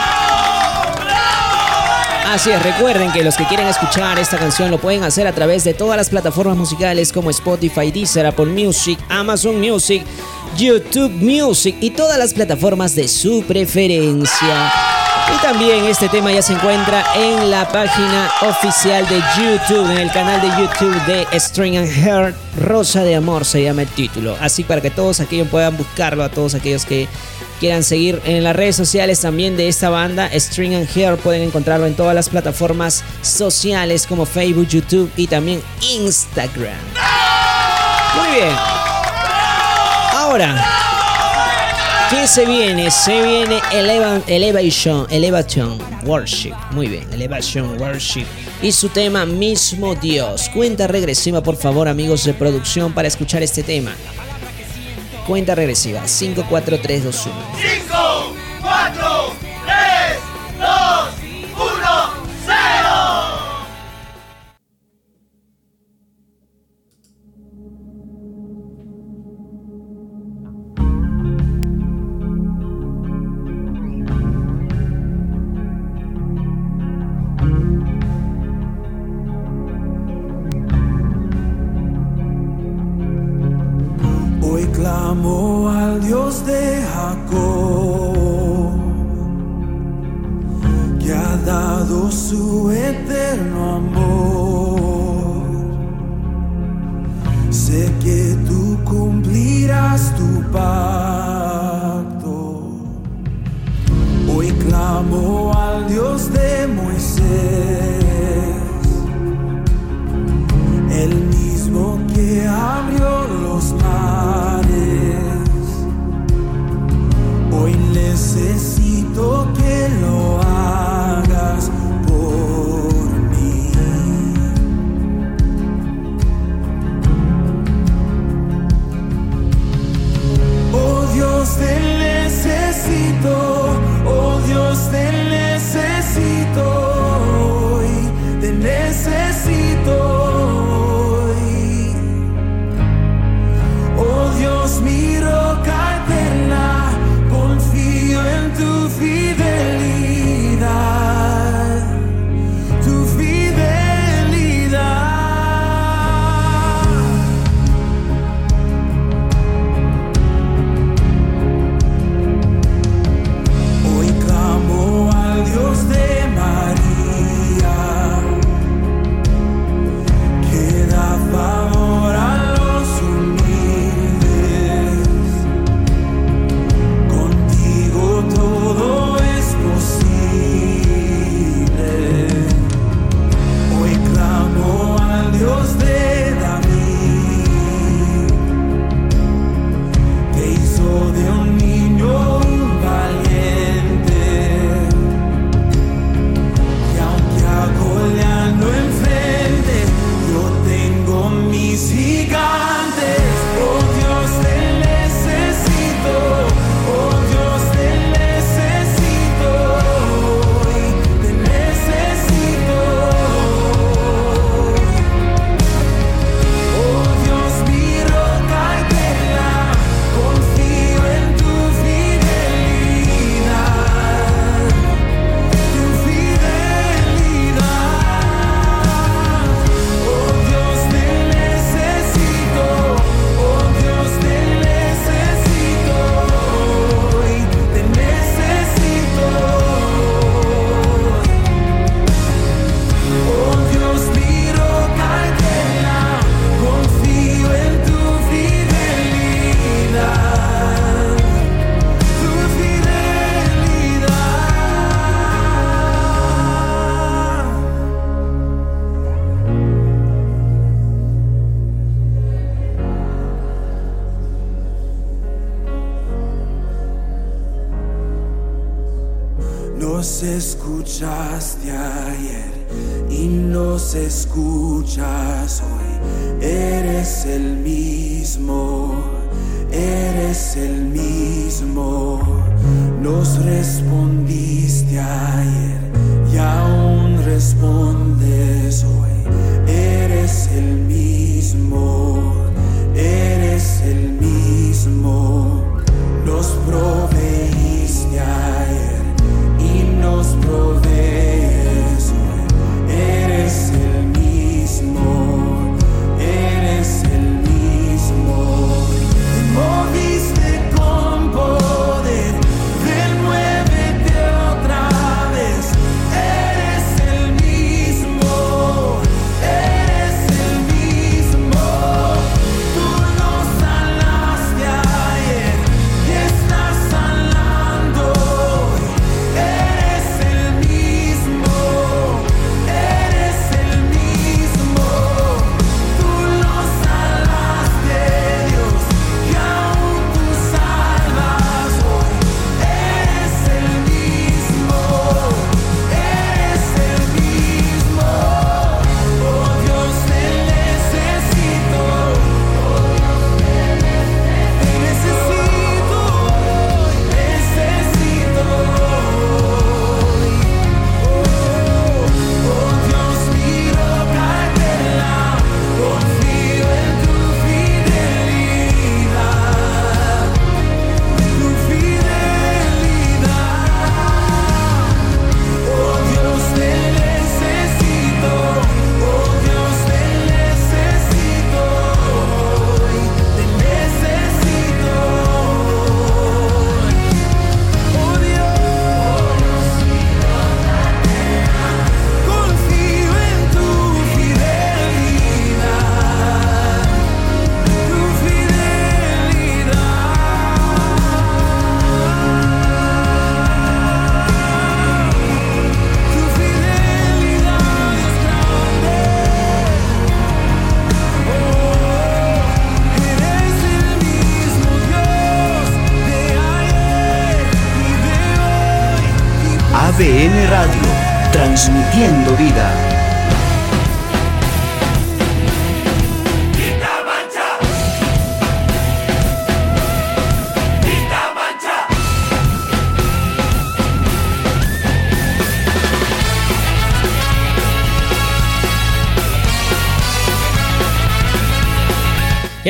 Así es, recuerden que los que quieren escuchar esta canción lo pueden hacer a través de todas las plataformas musicales como Spotify, Deezer, Apple Music, Amazon Music, YouTube Music y todas las plataformas de su preferencia. Y también este tema ya se encuentra en la página oficial de YouTube, en el canal de YouTube de String and Heart, Rosa de Amor se llama el título. Así para que todos aquellos puedan buscarlo, a todos aquellos que quieran seguir en las redes sociales también de esta banda, String and Hair, pueden encontrarlo en todas las plataformas sociales como Facebook, YouTube y también Instagram. Muy bien. Ahora, ¿qué se viene? Se viene Eleva- Elevation, Elevation Worship. Muy bien, Elevation Worship. Y su tema Mismo Dios. Cuenta regresiva, por favor, amigos de producción, para escuchar este tema. Cuenta regresiva. 5, 4, 3, 2, 1. 5,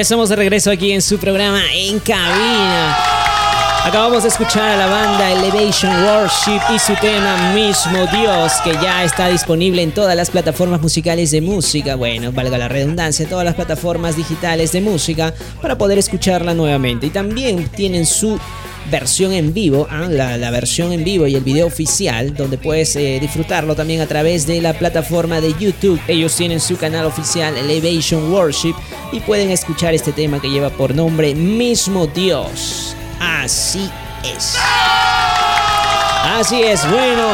Ya estamos de regreso aquí en su programa En Cabina. Acabamos de escuchar a la banda Elevation Worship y su tema Mismo Dios, que ya está disponible en todas las plataformas musicales de música. Bueno, valga la redundancia, todas las plataformas digitales de música para poder escucharla nuevamente. Y también tienen su versión en vivo, ah, la, la versión en vivo y el video oficial, donde puedes eh, disfrutarlo también a través de la plataforma de YouTube. Ellos tienen su canal oficial Elevation Worship y pueden escuchar este tema que lleva por nombre Mismo Dios. Así es. Así es, bueno.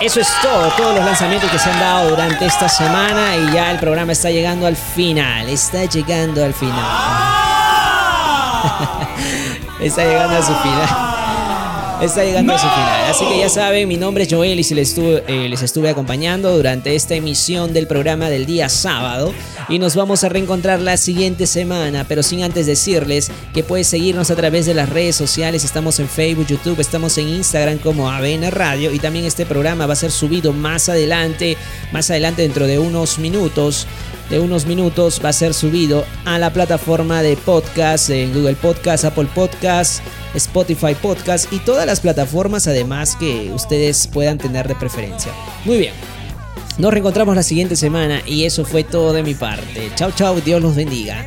Eso es todo, todos los lanzamientos que se han dado durante esta semana y ya el programa está llegando al final, está llegando al final. está llegando a su final. Está llegando a su final. Así que ya saben, mi nombre es Joel y si les estuve, eh, les estuve acompañando durante esta emisión del programa del día sábado. Y nos vamos a reencontrar la siguiente semana, pero sin antes decirles que puedes seguirnos a través de las redes sociales. Estamos en Facebook, YouTube, estamos en Instagram como ABN Radio. Y también este programa va a ser subido más adelante, más adelante dentro de unos minutos de unos minutos va a ser subido a la plataforma de podcast en Google Podcast, Apple Podcast, Spotify Podcast y todas las plataformas además que ustedes puedan tener de preferencia. Muy bien. Nos reencontramos la siguiente semana y eso fue todo de mi parte. Chao, chao, Dios los bendiga.